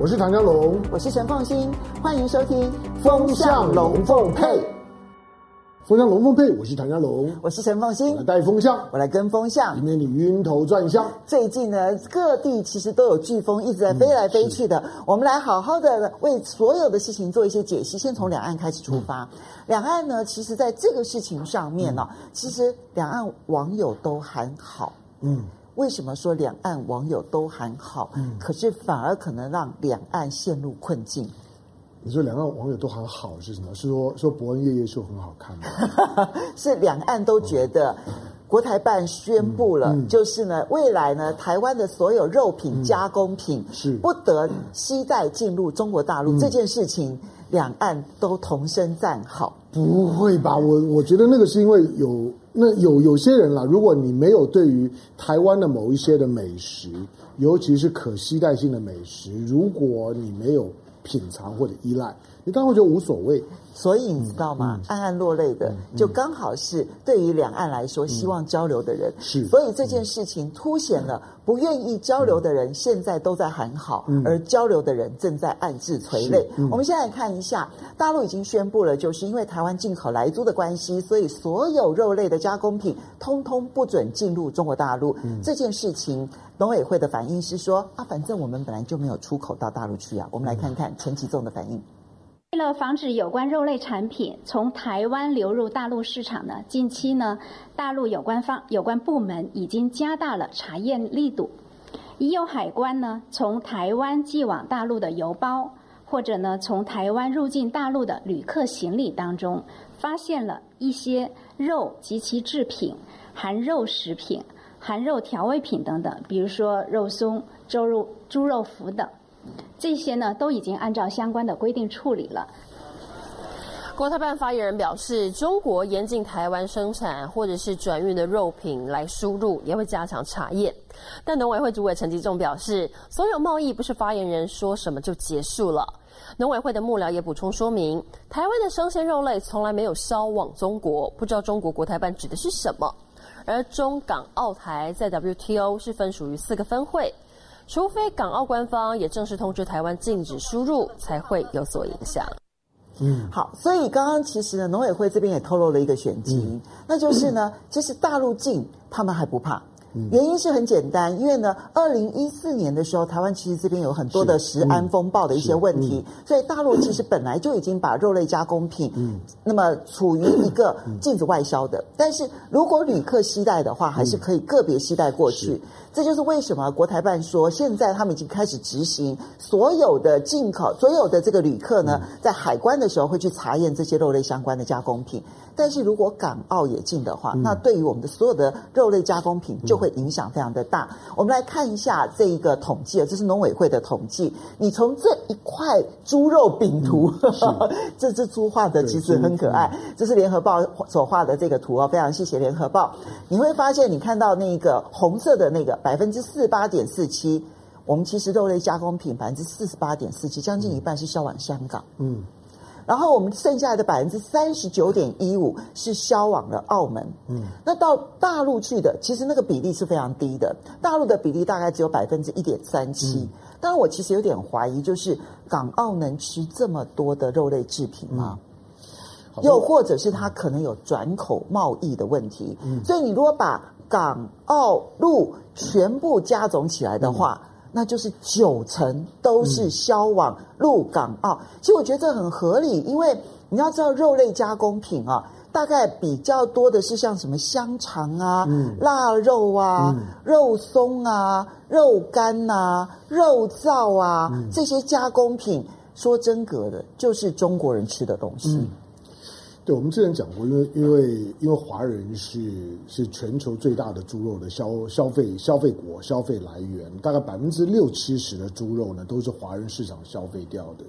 我是唐家龙，我是陈凤新，欢迎收听《风向龙凤配》。风向龙凤配，我是唐家龙，我是陈凤新，我来带风向，我来跟风向，以免你晕头转向。最近呢，各地其实都有飓风一直在飞来飞去的，嗯、我们来好好的为所有的事情做一些解析。先从两岸开始出发，嗯、两岸呢，其实在这个事情上面呢、哦，嗯、其实两岸网友都还好，嗯。为什么说两岸网友都还好？嗯，可是反而可能让两岸陷入困境。你说两岸网友都还好是什么？是说说博恩夜夜秀很好看吗？是两岸都觉得国台办宣布了，嗯嗯、就是呢，未来呢，台湾的所有肉品加工品是不得携带进入中国大陆、嗯、这件事情，两岸都同声赞好。不会吧？我我觉得那个是因为有。那有有些人啦，如果你没有对于台湾的某一些的美食，尤其是可携带性的美食，如果你没有品尝或者依赖，你当然会觉得无所谓。所以你知道吗？嗯、暗暗落泪的，嗯、就刚好是对于两岸来说，嗯、希望交流的人。是，所以这件事情凸显了不愿意交流的人现在都在喊好，嗯、而交流的人正在暗自垂泪。嗯、我们现在来看一下，大陆已经宣布了，就是因为台湾进口莱猪的关系，所以所有肉类的加工品通通不准进入中国大陆。嗯、这件事情，农委会的反应是说啊，反正我们本来就没有出口到大陆去啊。我们来看看陈吉仲的反应。为了防止有关肉类产品从台湾流入大陆市场呢，近期呢，大陆有关方有关部门已经加大了查验力度。已有海关呢，从台湾寄往大陆的邮包，或者呢，从台湾入境大陆的旅客行李当中，发现了一些肉及其制品、含肉食品、含肉调味品等等，比如说肉松、猪肉、猪肉脯等。这些呢，都已经按照相关的规定处理了。国台办发言人表示，中国严禁台湾生产或者是转运的肉品来输入，也会加强查验。但农委会主委陈吉仲表示，所有贸易不是发言人说什么就结束了。农委会的幕僚也补充说明，台湾的生鲜肉类从来没有销往中国，不知道中国国台办指的是什么。而中港澳台在 WTO 是分属于四个分会。除非港澳官方也正式通知台湾禁止输入，才会有所影响。嗯，好，所以刚刚其实呢，农委会这边也透露了一个选题，嗯、那就是呢，其实大陆禁他们还不怕。原因是很简单，因为呢，二零一四年的时候，台湾其实这边有很多的食安风暴的一些问题，嗯、所以大陆其实本来就已经把肉类加工品，嗯，那么处于一个禁止外销的。但是如果旅客携带的话，还是可以个别携带过去。嗯、这就是为什么国台办说，现在他们已经开始执行，所有的进口，所有的这个旅客呢，在海关的时候会去查验这些肉类相关的加工品。但是如果港澳也进的话，嗯、那对于我们的所有的肉类加工品就会影响非常的大。嗯、我们来看一下这一个统计，这是农委会的统计。你从这一块猪肉饼图，嗯、这只猪画的其实很可爱。嗯、这是联合报所画的这个图哦，非常谢谢联合报。你会发现，你看到那个红色的那个百分之四十八点四七，我们其实肉类加工品百分之四十八点四七，将近一半是销往香港。嗯。然后我们剩下的百分之三十九点一五是销往了澳门，嗯，那到大陆去的，其实那个比例是非常低的，大陆的比例大概只有百分之一点三七。当然，我其实有点怀疑，就是港澳能吃这么多的肉类制品吗？嗯、又或者是它可能有转口贸易的问题？嗯，所以你如果把港澳陆全部加总起来的话。嗯。那就是九成都是销往陆港澳，其实我觉得这很合理，因为你要知道肉类加工品啊，大概比较多的是像什么香肠啊、嗯、腊肉啊、嗯、肉松啊、肉干啊、肉燥啊、嗯、这些加工品，说真格的，就是中国人吃的东西。对，我们之前讲过，因为因为因为华人是是全球最大的猪肉的消消费消费国消费来源，大概百分之六七十的猪肉呢都是华人市场消费掉的。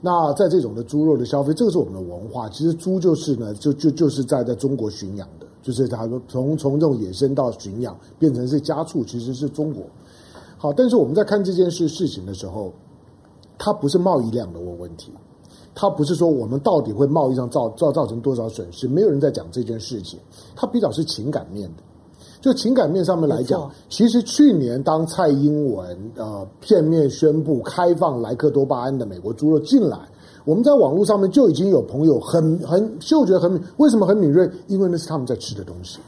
那在这种的猪肉的消费，这个是我们的文化。其实猪就是呢，就就就是在在中国驯养的，就是它从从这种野生到驯养变成是家畜，其实是中国。好，但是我们在看这件事事情的时候，它不是贸易量的问问题。他不是说我们到底会贸易上造造造成多少损失，没有人在讲这件事情。它比较是情感面的，就情感面上面来讲，其实去年当蔡英文呃片面宣布开放莱克多巴胺的美国猪肉进来，我们在网络上面就已经有朋友很很嗅觉很敏，为什么很敏锐？因为那是他们在吃的东西。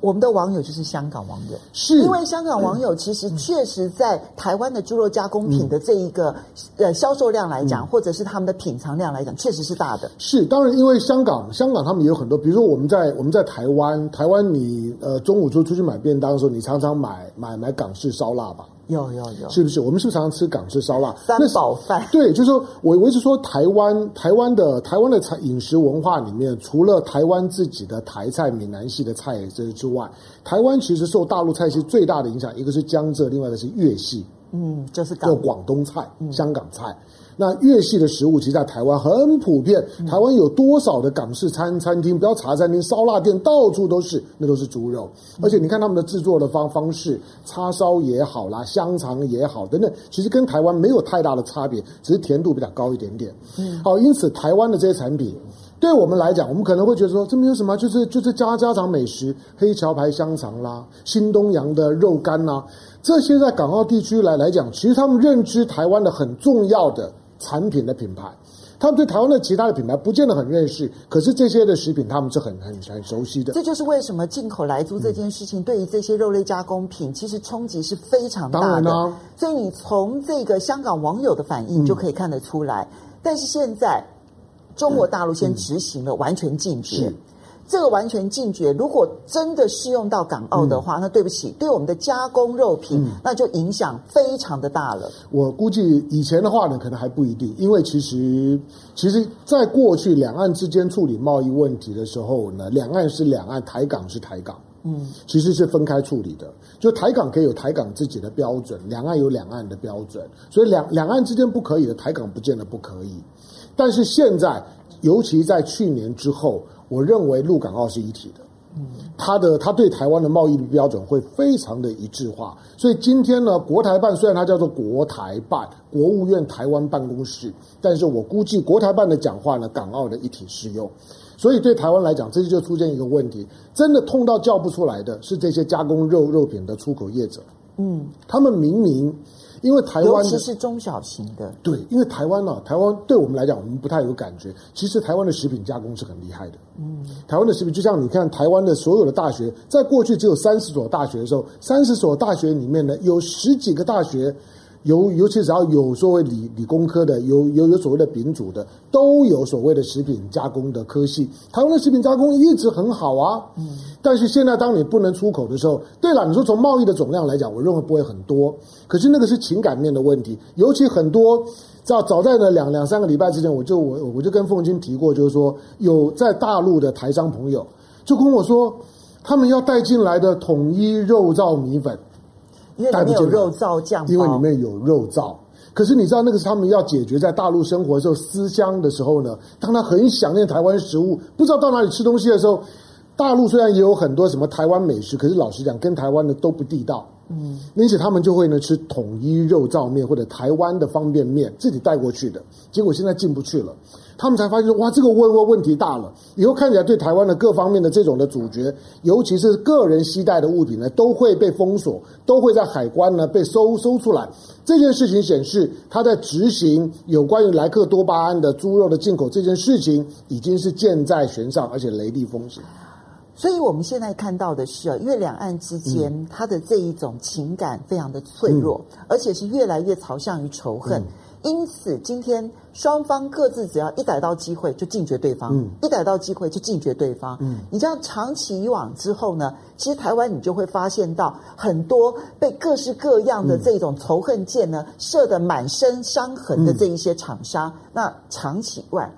我们的网友就是香港网友，是。因为香港网友其实确实在台湾的猪肉加工品的这一个呃销售量来讲，或者是他们的品尝量来讲，确实是大的。是，当然，因为香港香港他们也有很多，比如说我们在我们在台湾，台湾你呃中午就出去买便当的时候，你常常买买买港式烧腊吧。有有有，是不是？我们是不是常常吃港式烧腊？三宝饭。对，就是说我我一直说台湾台湾的台湾的菜饮食文化里面，除了台湾自己的台菜、闽南系的菜之之外，台湾其实受大陆菜系最大的影响，一个是江浙，另外一个是粤系，嗯，就是港广东菜、香港菜。那粤系的食物其实在台湾很普遍。台湾有多少的港式餐餐厅？不要茶餐厅、烧腊店，到处都是，那都是猪肉。而且你看他们的制作的方方式，叉烧也好啦，香肠也好等等，其实跟台湾没有太大的差别，只是甜度比较高一点点。嗯，好，因此台湾的这些产品，对我们来讲，我们可能会觉得说，这没有什么，就是就是家家常美食，黑桥牌香肠啦，新东阳的肉干啦，这些在港澳地区来来讲，其实他们认知台湾的很重要的。产品的品牌，他们对台湾的其他的品牌不见得很认识，可是这些的食品他们是很很很熟悉的。这就是为什么进口来猪这件事情对于这些肉类加工品其实冲击是非常大的。当然啊，所以你从这个香港网友的反应就可以看得出来。嗯、但是现在中国大陆先执行了完全禁止。嗯这个完全禁绝，如果真的适用到港澳的话，嗯、那对不起，对我们的加工肉品，嗯、那就影响非常的大了。我估计以前的话呢，可能还不一定，因为其实，其实，在过去两岸之间处理贸易问题的时候呢，两岸是两岸，台港是台港，嗯，其实是分开处理的。就台港可以有台港自己的标准，两岸有两岸的标准，所以两两岸之间不可以的，台港不见得不可以。但是现在，尤其在去年之后。我认为陆港澳是一体的，嗯，他的它对台湾的贸易标准会非常的一致化，所以今天呢，国台办虽然它叫做国台办，国务院台湾办公室，但是我估计国台办的讲话呢，港澳的一体适用，所以对台湾来讲，这就出现一个问题，真的痛到叫不出来的是这些加工肉肉品的出口业者，嗯，他们明明。因为台湾尤其是中小型的，对，因为台湾呢、啊，台湾对我们来讲，我们不太有感觉。其实台湾的食品加工是很厉害的。嗯，台湾的食品就像你看，台湾的所有的大学，在过去只有三十所大学的时候，三十所大学里面呢，有十几个大学。尤尤其只要有所谓理理工科的，有有有所谓的丙组的，都有所谓的食品加工的科系。台湾的食品加工一直很好啊，嗯。但是现在当你不能出口的时候，对了，你说从贸易的总量来讲，我认为不会很多。可是那个是情感面的问题，尤其很多早早在那两两三个礼拜之前，我就我我就跟凤金提过，就是说有在大陆的台商朋友就跟我说，他们要带进来的统一肉燥米粉。因为里面有肉燥酱，因为里面有肉燥。可是你知道那个是他们要解决在大陆生活的时候思乡的时候呢？当他很想念台湾食物，不知道到哪里吃东西的时候，大陆虽然也有很多什么台湾美食，可是老实讲，跟台湾的都不地道。嗯，因此他们就会呢吃统一肉燥面或者台湾的方便面，自己带过去的。结果现在进不去了。他们才发现说，哇，这个问问问题大了。以后看起来对台湾的各方面的这种的主角，尤其是个人携带的物品呢，都会被封锁，都会在海关呢被搜搜出来。这件事情显示，他在执行有关于莱克多巴胺的猪肉的进口这件事情，已经是箭在弦上，而且雷厉风行。所以我们现在看到的是啊，因为两岸之间它的这一种情感非常的脆弱，嗯、而且是越来越朝向于仇恨。嗯因此，今天双方各自只要一逮到机会就禁绝对方，嗯、一逮到机会就禁绝对方。嗯、你这样长期以往之后呢，其实台湾你就会发现到很多被各式各样的这种仇恨箭呢、嗯、射得满身伤痕的这一些厂商，嗯、那长期外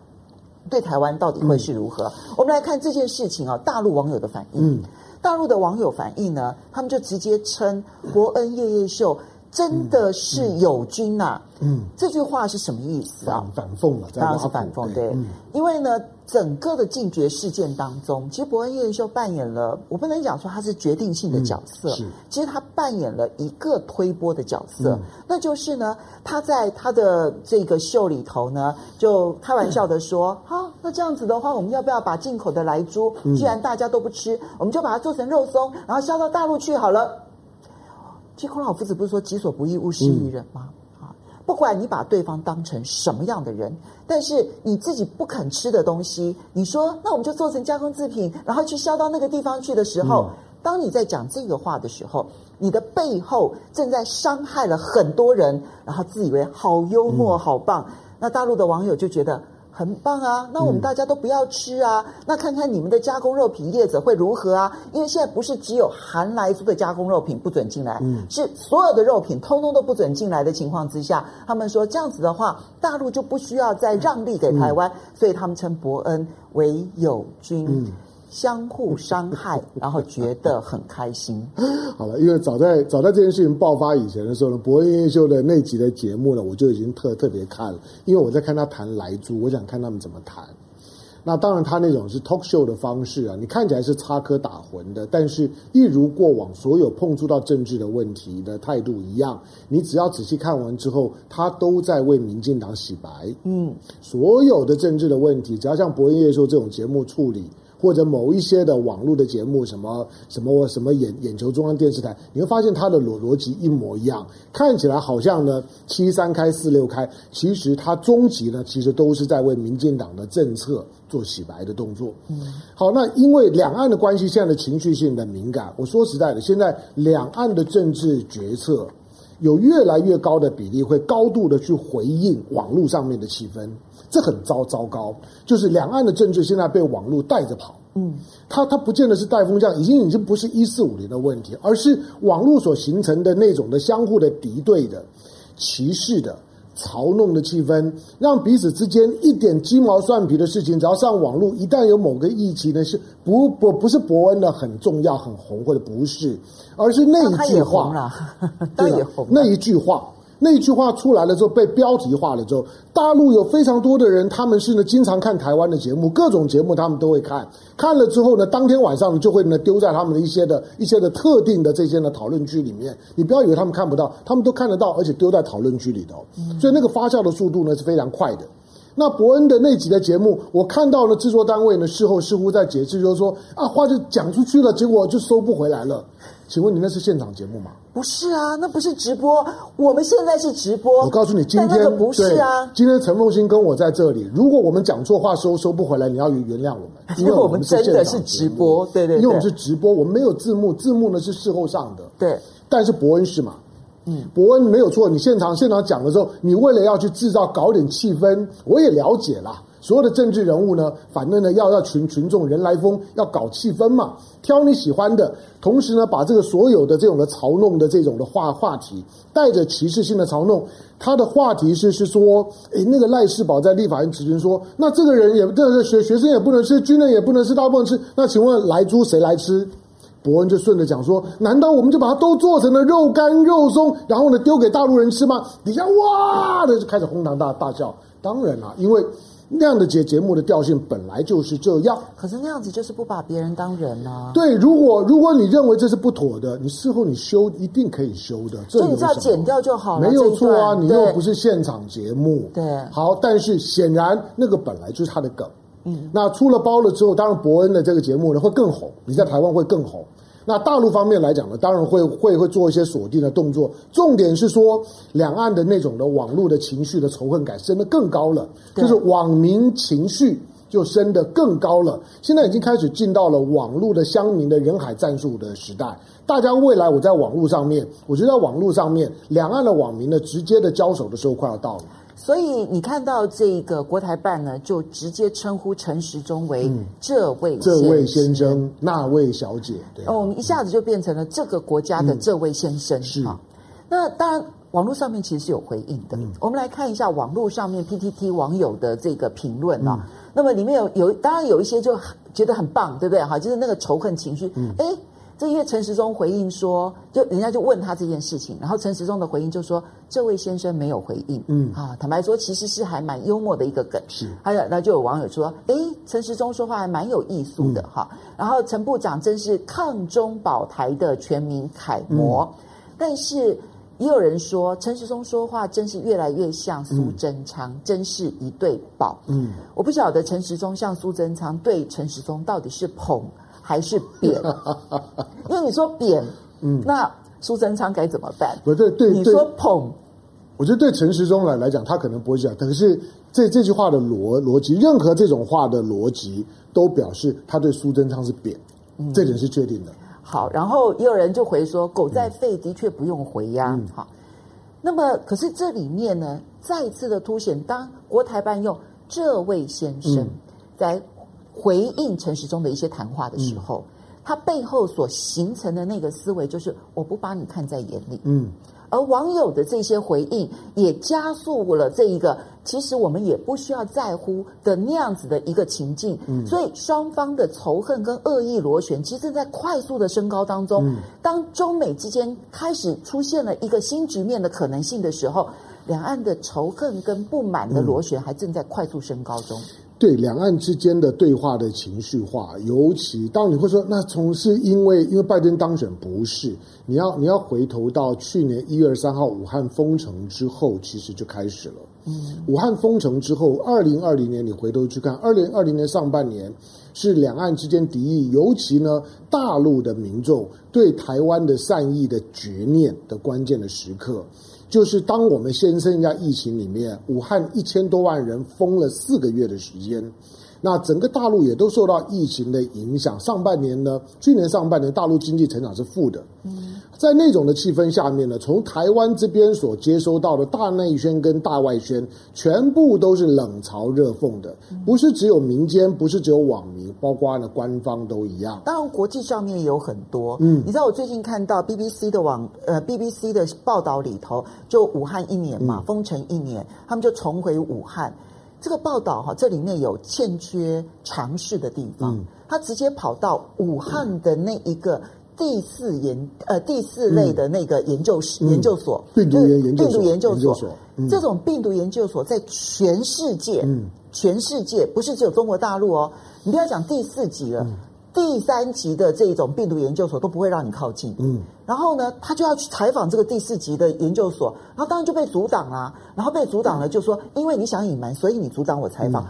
对台湾到底会是如何？嗯、我们来看这件事情啊，大陆网友的反应。嗯、大陆的网友反应呢，他们就直接称伯恩夜夜秀。真的是友军呐、啊嗯？嗯，这句话是什么意思啊？反讽了，当然是反讽。对，嗯、因为呢，整个的禁绝事件当中，其实伯恩夜夜秀扮演了，我不能讲说他是决定性的角色，其实他扮演了一个推波的角色，嗯、那就是呢，他在他的这个秀里头呢，就开玩笑的说，好、嗯。那这样子的话，我们要不要把进口的莱猪，既然大家都不吃，我们就把它做成肉松，然后销到大陆去好了。其实孔老夫子不是说“己所不欲，勿施于人”吗？啊，不管你把对方当成什么样的人，但是你自己不肯吃的东西，你说那我们就做成加工制品，然后去销到那个地方去的时候，当你在讲这个话的时候，你的背后正在伤害了很多人，然后自以为好幽默、好棒。那大陆的网友就觉得很棒啊，那我们大家都不要吃啊。嗯、那看看你们的加工肉品业者会如何啊？因为现在不是只有含来猪的加工肉品不准进来，嗯，是所有的肉品通通都不准进来的情况之下，他们说这样子的话，大陆就不需要再让利给台湾，嗯、所以他们称伯恩为友军。嗯相互伤害，然后觉得很开心。好了，因为早在早在这件事情爆发以前的时候呢，博恩夜夜秀的那集的节目呢，我就已经特特别看了，因为我在看他谈莱猪，我想看他们怎么谈。那当然，他那种是 talk show 的方式啊，你看起来是插科打诨的，但是一如过往所有碰触到政治的问题的态度一样，你只要仔细看完之后，他都在为民进党洗白。嗯，所有的政治的问题，只要像博恩夜夜秀这种节目处理。或者某一些的网络的节目，什么什么什么眼眼球中央电视台，你会发现它的逻逻辑一模一样，看起来好像呢七三开四六开，其实它终极呢其实都是在为民进党的政策做洗白的动作。嗯，好，那因为两岸的关系现在的情绪性的敏感，我说实在的，现在两岸的政治决策有越来越高的比例会高度的去回应网络上面的气氛。这很糟糟糕，就是两岸的政治现在被网络带着跑，嗯，它它不见得是带风向，已经已经不是一四五零的问题，而是网络所形成的那种的相互的敌对的、歧视的、嘲弄的气氛，让彼此之间一点鸡毛蒜皮的事情，只要上网络，一旦有某个议题呢，是不不不是伯恩的很重要很红，或者不是，而是那一句话，对了，那一句话。那句话出来了之后，被标题化了之后，大陆有非常多的人，他们是呢经常看台湾的节目，各种节目他们都会看。看了之后呢，当天晚上就会呢丢在他们的一些的一些的特定的这些的讨论区里面。你不要以为他们看不到，他们都看得到，而且丢在讨论区里头。所以那个发酵的速度呢是非常快的。那伯恩的那集的节目，我看到了制作单位呢事后似乎在解释，就是说啊话就讲出去了，结果就收不回来了。请问你那是现场节目吗？不是啊，那不是直播。我们现在是直播。我告诉你，今天不是啊。今天陈凤欣跟我在这里，如果我们讲错话收收不回来，你要原谅我们，因为我们真的是直播。对对，因为我们是直播，我们没有字幕，字幕呢是事后上的。对，但是伯恩是嘛？嗯，伯恩没有错。你现场现场讲的时候，你为了要去制造搞点气氛，我也了解啦。所有的政治人物呢，反正呢要要群群众人来疯，要搞气氛嘛，挑你喜欢的，同时呢把这个所有的这种的嘲弄的这种的话话题，带着歧视性的嘲弄，他的话题是是说，诶，那个赖世宝在立法院质询说，那这个人也这个学学生也不能吃，军人也不能吃，大部分吃，那请问来猪谁来吃？伯恩就顺着讲说，难道我们就把它都做成了肉干肉松，然后呢丢给大陆人吃吗？底下哇的就开始哄堂大大笑，当然了，因为。那样的节节目的调性本来就是这样，可是那样子就是不把别人当人啊。对，如果如果你认为这是不妥的，你事后你修一定可以修的，这所以你只要剪掉就好了，没有错啊。你又不是现场节目，对，好，但是显然那个本来就是他的梗，嗯，那出了包了之后，当然伯恩的这个节目呢会更红，你在台湾会更红。那大陆方面来讲呢，当然会会会做一些锁定的动作。重点是说，两岸的那种的网络的情绪的仇恨感升得更高了，就是网民情绪就升得更高了。现在已经开始进到了网络的乡民的人海战术的时代。大家未来我在网络上面，我觉得在网络上面，两岸的网民呢，直接的交手的时候快要到了。所以你看到这个国台办呢，就直接称呼陈时中为这位这位先生，那位小姐。对，哦，我们一下子就变成了这个国家的这位先生。是啊，那当然，网络上面其实是有回应的。我们来看一下网络上面 PTT 网友的这个评论啊。那么里面有有，当然有一些就觉得很棒，对不对？哈，就是那个仇恨情绪。嗯，哎。这因为陈时中回应说，就人家就问他这件事情，然后陈时中的回应就说，这位先生没有回应。嗯啊，坦白说，其实是还蛮幽默的一个梗。是，还有那就有网友说，哎，陈时中说话还蛮有艺术的哈。嗯、然后陈部长真是抗中保台的全民楷模。嗯、但是也有人说陈时中说话真是越来越像苏贞昌，嗯、真是一对宝。嗯，我不晓得陈时中像苏贞昌，对陈时中到底是捧还是扁？因为你说扁，嗯，那苏贞昌该怎么办？不对，对，你说捧，我觉得对陈时中来来讲，他可能不会讲，可是这这句话的逻逻辑，任何这种话的逻辑，都表示他对苏贞昌是扁，嗯、这点是确定的。好，然后也有人就回说，狗在吠的确不用回呀。嗯、好，那么可是这里面呢，再一次的凸显，当国台办用这位先生在回应陈时中的一些谈话的时候，嗯、他背后所形成的那个思维，就是我不把你看在眼里。嗯。而网友的这些回应，也加速了这一个其实我们也不需要在乎的那样子的一个情境。嗯，所以双方的仇恨跟恶意螺旋，其实正在快速的升高当中。嗯，当中美之间开始出现了一个新局面的可能性的时候，两岸的仇恨跟不满的螺旋还正在快速升高中。对两岸之间的对话的情绪化，尤其当你会说，那从是因为因为拜登当选不是，你要你要回头到去年一月三号武汉封城之后，其实就开始了。嗯，武汉封城之后，二零二零年你回头去看，二零二零年上半年是两岸之间敌意，尤其呢大陆的民众对台湾的善意的决念的关键的时刻。就是当我们先生一下疫情里面，武汉一千多万人封了四个月的时间，那整个大陆也都受到疫情的影响。上半年呢，去年上半年大陆经济成长是负的。嗯。在那种的气氛下面呢，从台湾这边所接收到的大内宣跟大外宣，全部都是冷嘲热讽的，不是只有民间，不是只有网民，包括呢官方都一样。当然，国际上面也有很多，嗯，你知道我最近看到 BBC 的网，呃，BBC 的报道里头，就武汉一年嘛，封城一年，他们就重回武汉。这个报道哈，这里面有欠缺尝试的地方，他直接跑到武汉的那一个。第四研呃第四类的那个研究室、嗯、研究所，病毒研研究所，病毒研究所，嗯、这种病毒研究所在全世界，嗯、全世界不是只有中国大陆哦，你不要讲第四级了，嗯、第三级的这种病毒研究所都不会让你靠近。嗯，然后呢，他就要去采访这个第四级的研究所，然后当然就被阻挡了，然后被阻挡了，就说因为你想隐瞒，所以你阻挡我采访。嗯、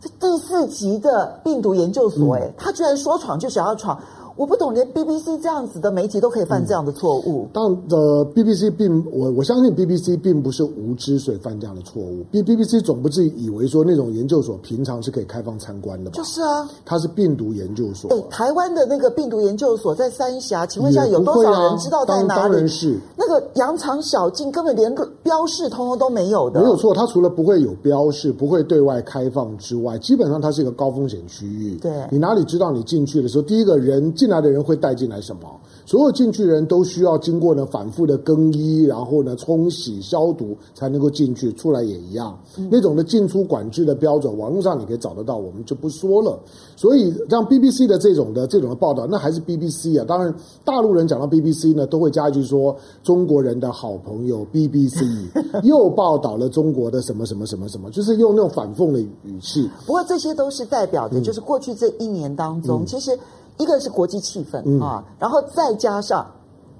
这第四级的病毒研究所，哎，他居然说闯就想要闯。我不懂，连 BBC 这样子的媒体都可以犯这样的错误。当然，呃，BBC 并我我相信 BBC 并不是无知所以犯这样的错误。B BBC 总不至于以为说那种研究所平常是可以开放参观的吧？就是啊，它是病毒研究所。哎，台湾的那个病毒研究所在三峡，请问一下有多少人知道在哪里？当然是那个羊肠小径，根本连个标示通通都没有的。没有错，它除了不会有标示，不会对外开放之外，基本上它是一个高风险区域。对，你哪里知道你进去的时候，第一个人进来的人会带进来什么？所有进去人都需要经过呢反复的更衣，然后呢冲洗消毒才能够进去，出来也一样。嗯、那种的进出管制的标准，网络上你可以找得到，我们就不说了。所以像 BBC 的这种的这种的报道，那还是 BBC 啊。当然，大陆人讲到 BBC 呢，都会加一句说中国人的好朋友 BBC 又报道了中国的什么什么什么什么，就是用那种反讽的语气。不过这些都是代表的，就是过去这一年当中，嗯、其实。一个是国际气氛、嗯、啊，然后再加上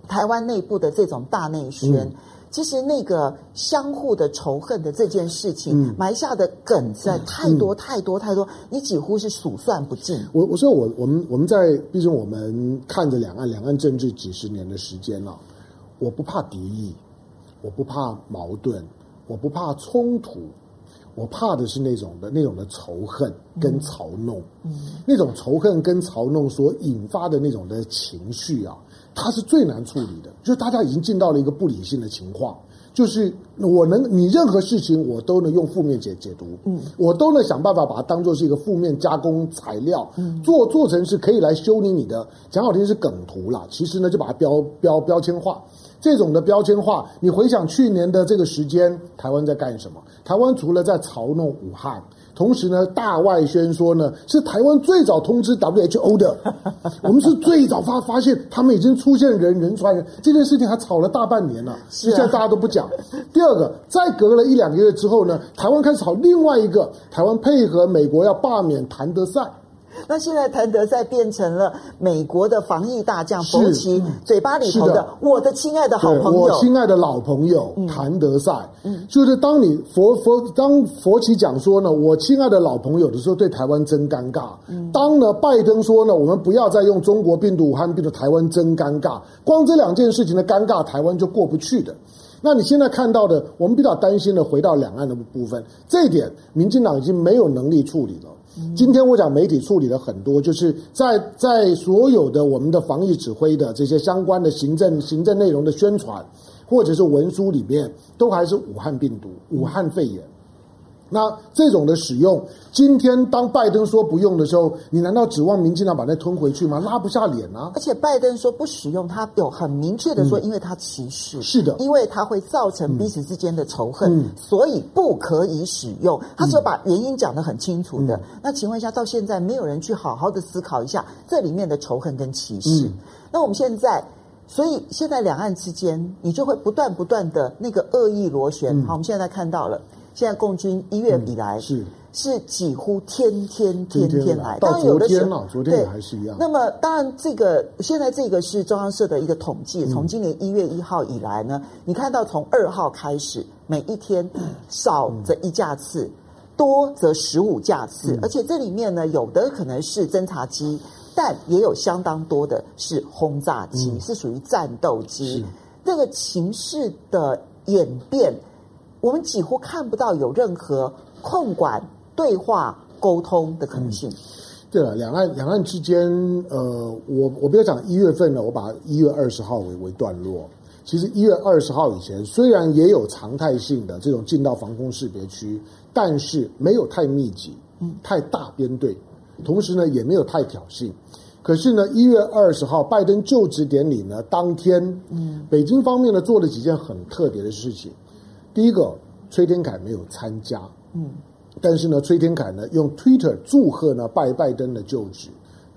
台湾内部的这种大内宣，嗯、其实那个相互的仇恨的这件事情、嗯、埋下的梗在太多太多太多，你几乎是数算不尽。我我说我我们我们在毕竟我们看着两岸两岸政治几十年的时间了，我不怕敌意，我不怕矛盾，我不怕冲突。我怕的是那种的那种的仇恨跟嘲弄，嗯，那种仇恨跟嘲弄所引发的那种的情绪啊，它是最难处理的。就是大家已经进到了一个不理性的情况，就是我能你任何事情我都能用负面解解读，嗯，我都能想办法把它当做是一个负面加工材料，嗯，做做成是可以来修理你的，讲好听是梗图啦，其实呢就把它标标标签化。这种的标签化，你回想去年的这个时间，台湾在干什么？台湾除了在嘲弄武汉，同时呢，大外宣说呢，是台湾最早通知 WHO 的，我们是最早发发现他们已经出现人人传人这件事情，还吵了大半年了，现在大家都不讲。第二个，再隔了一两个月之后呢，台湾开始吵另外一个，台湾配合美国要罢免谭德赛。那现在谭德赛变成了美国的防疫大将，佛奇嘴巴里头的，的我的亲爱的好朋友，我亲爱的老朋友谭德赛，嗯，就是当你佛佛当佛奇讲说呢，我亲爱的老朋友的时候，对台湾真尴尬。嗯，当呢拜登说呢，我们不要再用中国病毒、武汉病毒，台湾真尴尬。光这两件事情的尴尬，台湾就过不去的。那你现在看到的，我们比较担心的，回到两岸的部分，这一点，民进党已经没有能力处理了。今天我讲媒体处理了很多，就是在在所有的我们的防疫指挥的这些相关的行政行政内容的宣传，或者是文书里面，都还是武汉病毒、武汉肺炎。那这种的使用，今天当拜登说不用的时候，你难道指望民进党把那吞回去吗？拉不下脸啊！而且拜登说不使用，他有很明确的说，因为他歧视，嗯、是的，因为他会造成彼此之间的仇恨，嗯、所以不可以使用。他说把原因讲得很清楚的。嗯、那请问一下，到现在没有人去好好的思考一下这里面的仇恨跟歧视？嗯、那我们现在，所以现在两岸之间，你就会不断不断的那个恶意螺旋。嗯、好，我们现在看到了。现在共军一月以来、嗯、是。是几乎天天天天来，到昨天了，昨天也还是一样。那么当然，这个现在这个是中央社的一个统计，从今年一月一号以来呢，嗯、你看到从二号开始，每一天少则一架次，嗯、多则十五架次，嗯、而且这里面呢，有的可能是侦察机，但也有相当多的是轰炸机，嗯、是属于战斗机。是。那个情势的演变。我们几乎看不到有任何控管、对话、沟通的可能性。嗯、对了，两岸两岸之间，呃，我我不要讲一月份了，我把一月二十号为为段落。其实一月二十号以前，虽然也有常态性的这种进到防空识别区，但是没有太密集、太大编队，同时呢也没有太挑衅。可是呢，一月二十号拜登就职典礼呢当天，嗯，北京方面呢做了几件很特别的事情。第一个，崔天凯没有参加，嗯，但是呢，崔天凯呢用 Twitter 祝贺呢拜拜登的就职。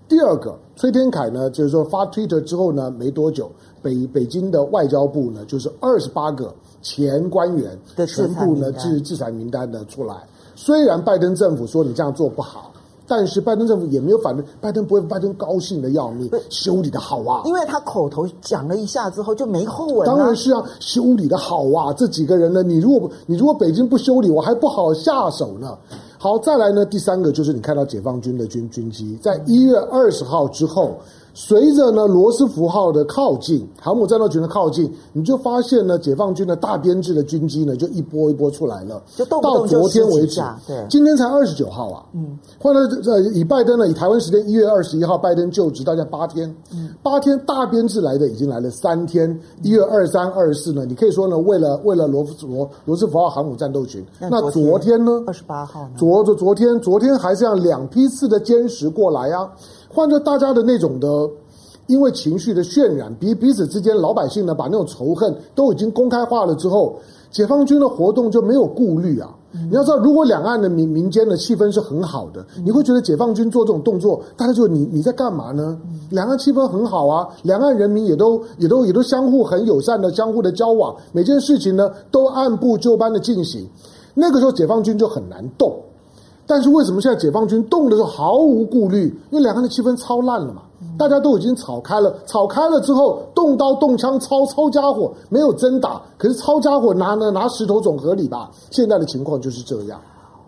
第二个，崔天凯呢就是说发 Twitter 之后呢没多久，北北京的外交部呢就是二十八个前官员全部呢制制裁名单呢出来。虽然拜登政府说你这样做不好。但是拜登政府也没有反对，拜登不会，拜登高兴的要命，修理的好啊！因为他口头讲了一下之后就没后文。当然是要，修理的好啊！这几个人呢，你如果你如果北京不修理，我还不好下手呢。好，再来呢，第三个就是你看到解放军的军军机，在一月二十号之后。随着呢罗斯福号的靠近，航母战斗群的靠近，你就发现呢解放军的大编制的军机呢就一波一波出来了，就到昨天为止，对，今天才二十九号啊，嗯，换了这以拜登呢以台湾时间一月二十一号拜登就职大概八天，嗯，八天大编制来的已经来了三天，一月二三二四呢，你可以说呢为了为了罗罗罗斯福号航母战斗群，那昨天，呢？二十八号，昨昨昨天昨天还是让两批次的歼十过来啊。换着大家的那种的，因为情绪的渲染，彼彼此之间老百姓呢，把那种仇恨都已经公开化了之后，解放军的活动就没有顾虑啊。嗯、你要知道，如果两岸的民民间的气氛是很好的，嗯、你会觉得解放军做这种动作，大家就你你在干嘛呢？嗯、两岸气氛很好啊，两岸人民也都也都也都相互很友善的相互的交往，每件事情呢都按部就班的进行，那个时候解放军就很难动。但是为什么现在解放军动的时候毫无顾虑？因为两岸的气氛超烂了嘛，大家都已经吵开了，吵开了之后动刀动枪抄抄家伙，没有真打，可是抄家伙拿呢拿石头总合理吧？现在的情况就是这样。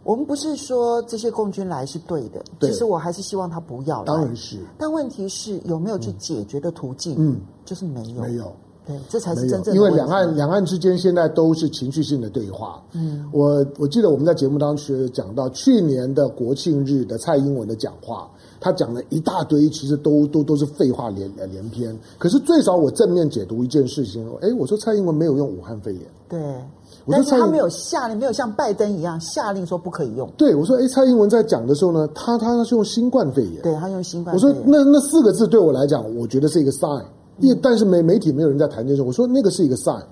我们不是说这些共军来是对的，对其实我还是希望他不要来。当然是。但问题是有没有去解决的途径？嗯，就是没有，没有。对，这才是真正的。因为两岸两岸之间现在都是情绪性的对话。嗯，我我记得我们在节目当中讲到去年的国庆日的蔡英文的讲话，他讲了一大堆，其实都都都是废话连连篇。可是最少我正面解读一件事情，哎，我说蔡英文没有用武汉肺炎。对，但是他没有下令，没有像拜登一样下令说不可以用。对，我说，哎，蔡英文在讲的时候呢，他他是用新冠肺炎。对，他用新冠。我说，那那四个字对我来讲，我觉得是一个 sign。一但是媒媒体没有人在谈这事，我说那个是一个 sign。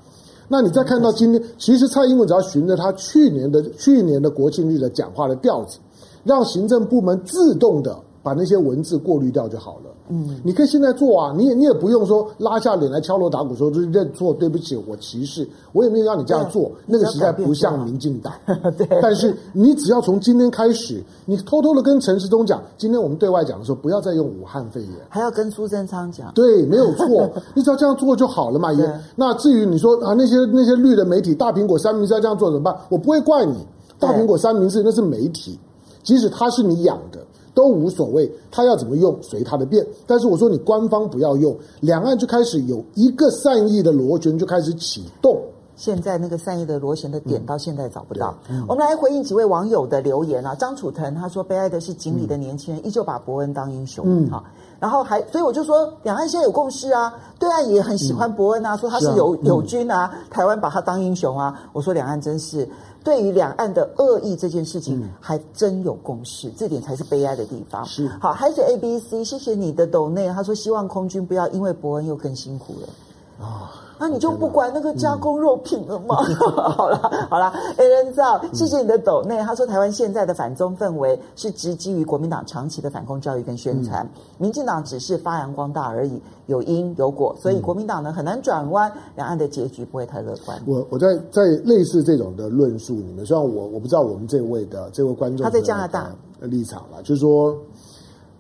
那你再看到今天，其实蔡英文只要循着他去年的去年的国庆日的讲话的调子，让行政部门自动的把那些文字过滤掉就好了。嗯，你可以现在做啊，你也你也不用说拉下脸来敲锣打鼓说就是认错，对不起，我歧视，我也没有让你这样做，那个时代不像民进党。对，但是你只要从今天开始，你偷偷的跟陈世忠讲，今天我们对外讲的时候，不要再用武汉肺炎，还要跟苏贞昌讲，对，没有错，你只要这样做就好了嘛。也那至于你说啊，那些那些绿的媒体，大苹果三明治要这样做怎么办？我不会怪你，大苹果三明治那是媒体，即使他是你养的。都无所谓，他要怎么用随他的便。但是我说你官方不要用，两岸就开始有一个善意的螺旋就开始启动。现在那个善意的螺旋的点到现在找不到。嗯嗯、我们来回应几位网友的留言啊。张楚腾他说：“悲哀的是锦里的年轻人、嗯、依旧把伯恩当英雄。”嗯，好，然后还所以我就说，两岸现在有共识啊，对岸也很喜欢伯恩啊，嗯、说他是友友军啊，嗯、台湾把他当英雄啊。我说两岸真是。对于两岸的恶意这件事情，还真有共识，嗯、这点才是悲哀的地方。是好，还是 A B C，谢谢你的抖内，他说希望空军不要因为伯恩又更辛苦了啊。哦那你就不管那个加工肉品了吗？嗯、好了好了，A 人造，谢谢你的抖内。他说台湾现在的反中氛围是直基于国民党长期的反共教育跟宣传，嗯、民进党只是发扬光大而已，有因有果，所以国民党呢很难转弯，两岸的结局不会太乐观。我我在在类似这种的论述里面，虽然我我不知道我们这位的这位观众他在加拿大立场了，就是说。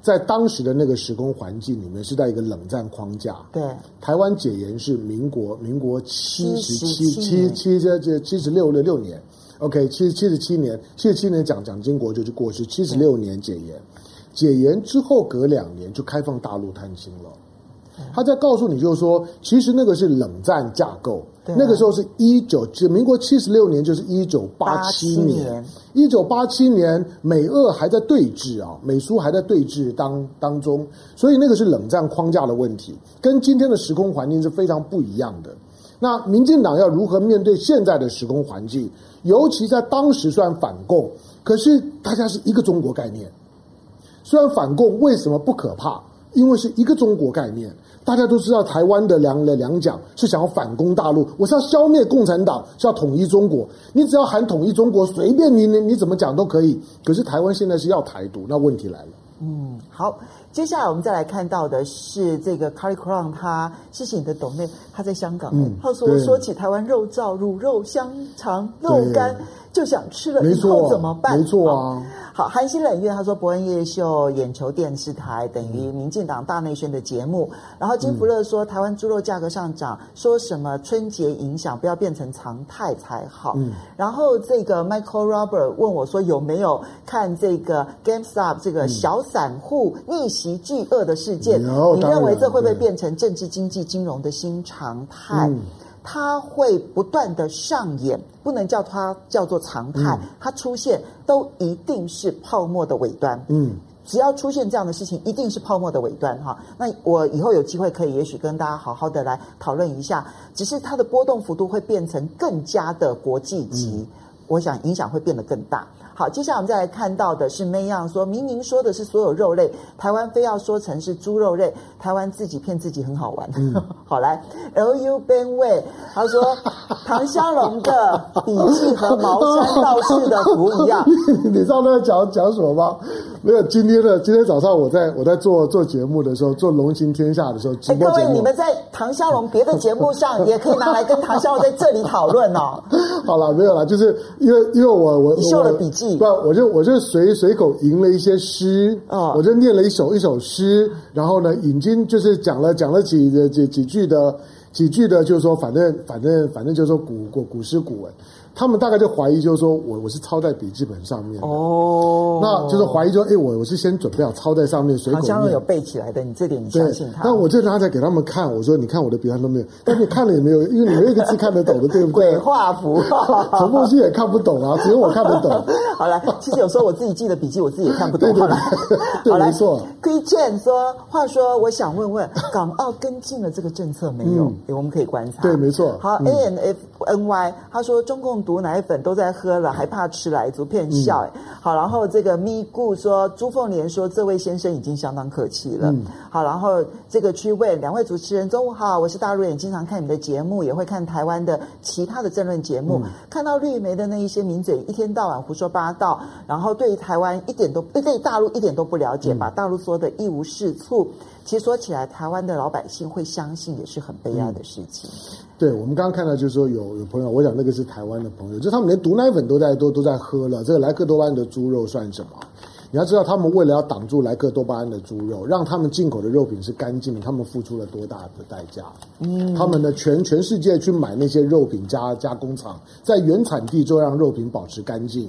在当时的那个时空环境里面，是在一个冷战框架。对，台湾解严是民国民国七十七七七这这七十六六六年，OK，七七十七年。七十七年蒋蒋经国就是过世，七十六年解严，解严之后隔两年就开放大陆探亲了。他在告诉你，就是说，其实那个是冷战架构。对那个时候是一九，就民国七十六年，就是一九八七年。一九八七年，美俄还在对峙啊，美苏还在对峙当当中，所以那个是冷战框架的问题，跟今天的时空环境是非常不一样的。那民进党要如何面对现在的时空环境？尤其在当时虽然反共，可是大家是一个中国概念。虽然反共，为什么不可怕？因为是一个中国概念。大家都知道，台湾的两的两蒋是想要反攻大陆，我是要消灭共产党，是要统一中国。你只要喊统一中国，随便你你你怎么讲都可以。可是台湾现在是要台独，那问题来了。嗯，好，接下来我们再来看到的是这个 Carly Crown，他谢谢你的抖内，他在香港。嗯，他说说起台湾肉燥、乳肉、香肠、肉干。就想吃了以后怎么办？没错啊。好，寒心冷月他说伯恩夜秀眼球电视台等于民进党大内宣的节目。然后金福乐说、嗯、台湾猪肉价格上涨，说什么春节影响不要变成常态才好。嗯。然后这个 Michael Robert 问我说有没有看这个 GameStop 这个小散户逆袭巨鳄的事件？嗯、你认为这会不会变成政治经济金融的新常态？嗯它会不断的上演，不能叫它叫做常态。嗯、它出现都一定是泡沫的尾端。嗯，只要出现这样的事情，一定是泡沫的尾端哈。那我以后有机会可以，也许跟大家好好的来讨论一下。只是它的波动幅度会变成更加的国际级，嗯、我想影响会变得更大。好，接下来我们再来看到的是那样说，明明说的是所有肉类，台湾非要说成是猪肉类，台湾自己骗自己很好玩。嗯、好来，L U Ben Way，他说 唐香龙的笔记和茅山道士的符一样。你知道那讲讲什么吗？没有，今天的今天早上我在我在做做节目的时候，做《龙行天下》的时候，直播节目。各位，你们在唐香龙别的节目上也可以拿来跟唐香龙在这里讨论哦。好了，没有了，就是因为因为我我你秀了笔记。不，我就我就随随口吟了一些诗，哦，我就念了一首一首诗，然后呢，引经就是讲了讲了几几几句的几句的，就是说，反正反正反正就是说古古古诗古文。他们大概就怀疑，就是说我我是抄在笔记本上面哦，那就是怀疑就说，哎，我我是先准备好抄在上面，随口念。好像有背起来的，你这点你相信他？那我就拿着给他们看，我说你看我的笔画都没有，但是你看了也没有，因为你没有一个字看得懂的，对不对？鬼画符，陈凤馨也看不懂啊，只有我看得懂。好了，其实有时候我自己记的笔记，我自己也看不懂。对对对，没错。可以这样说，话说我想问问，港澳跟进了这个政策没有？我们可以观察。对，没错。好，A N F N Y，他说中共毒奶粉都在喝了，还怕吃来足骗笑哎。好，然后这个咪咕说朱凤莲说这位先生已经相当客气了。嗯、好，然后这个去问两位主持人中午好，我是大陆人，经常看你们的节目，也会看台湾的其他的政论节目，嗯、看到绿媒的那一些名嘴一天到晚胡说八道，然后对台湾一点都对大陆一点都不了解，把大陆说的一无是处。其实说起来，台湾的老百姓会相信也是很悲哀的事情。嗯、对，我们刚刚看到就是说有有朋友，我想那个是台湾的朋友，就他们连毒奶粉都在都都在喝了，这个莱克多巴胺的猪肉算什么？你要知道，他们为了要挡住莱克多巴胺的猪肉，让他们进口的肉品是干净的，他们付出了多大的代价？嗯，他们的全全世界去买那些肉品加加工厂，在原产地就让肉品保持干净。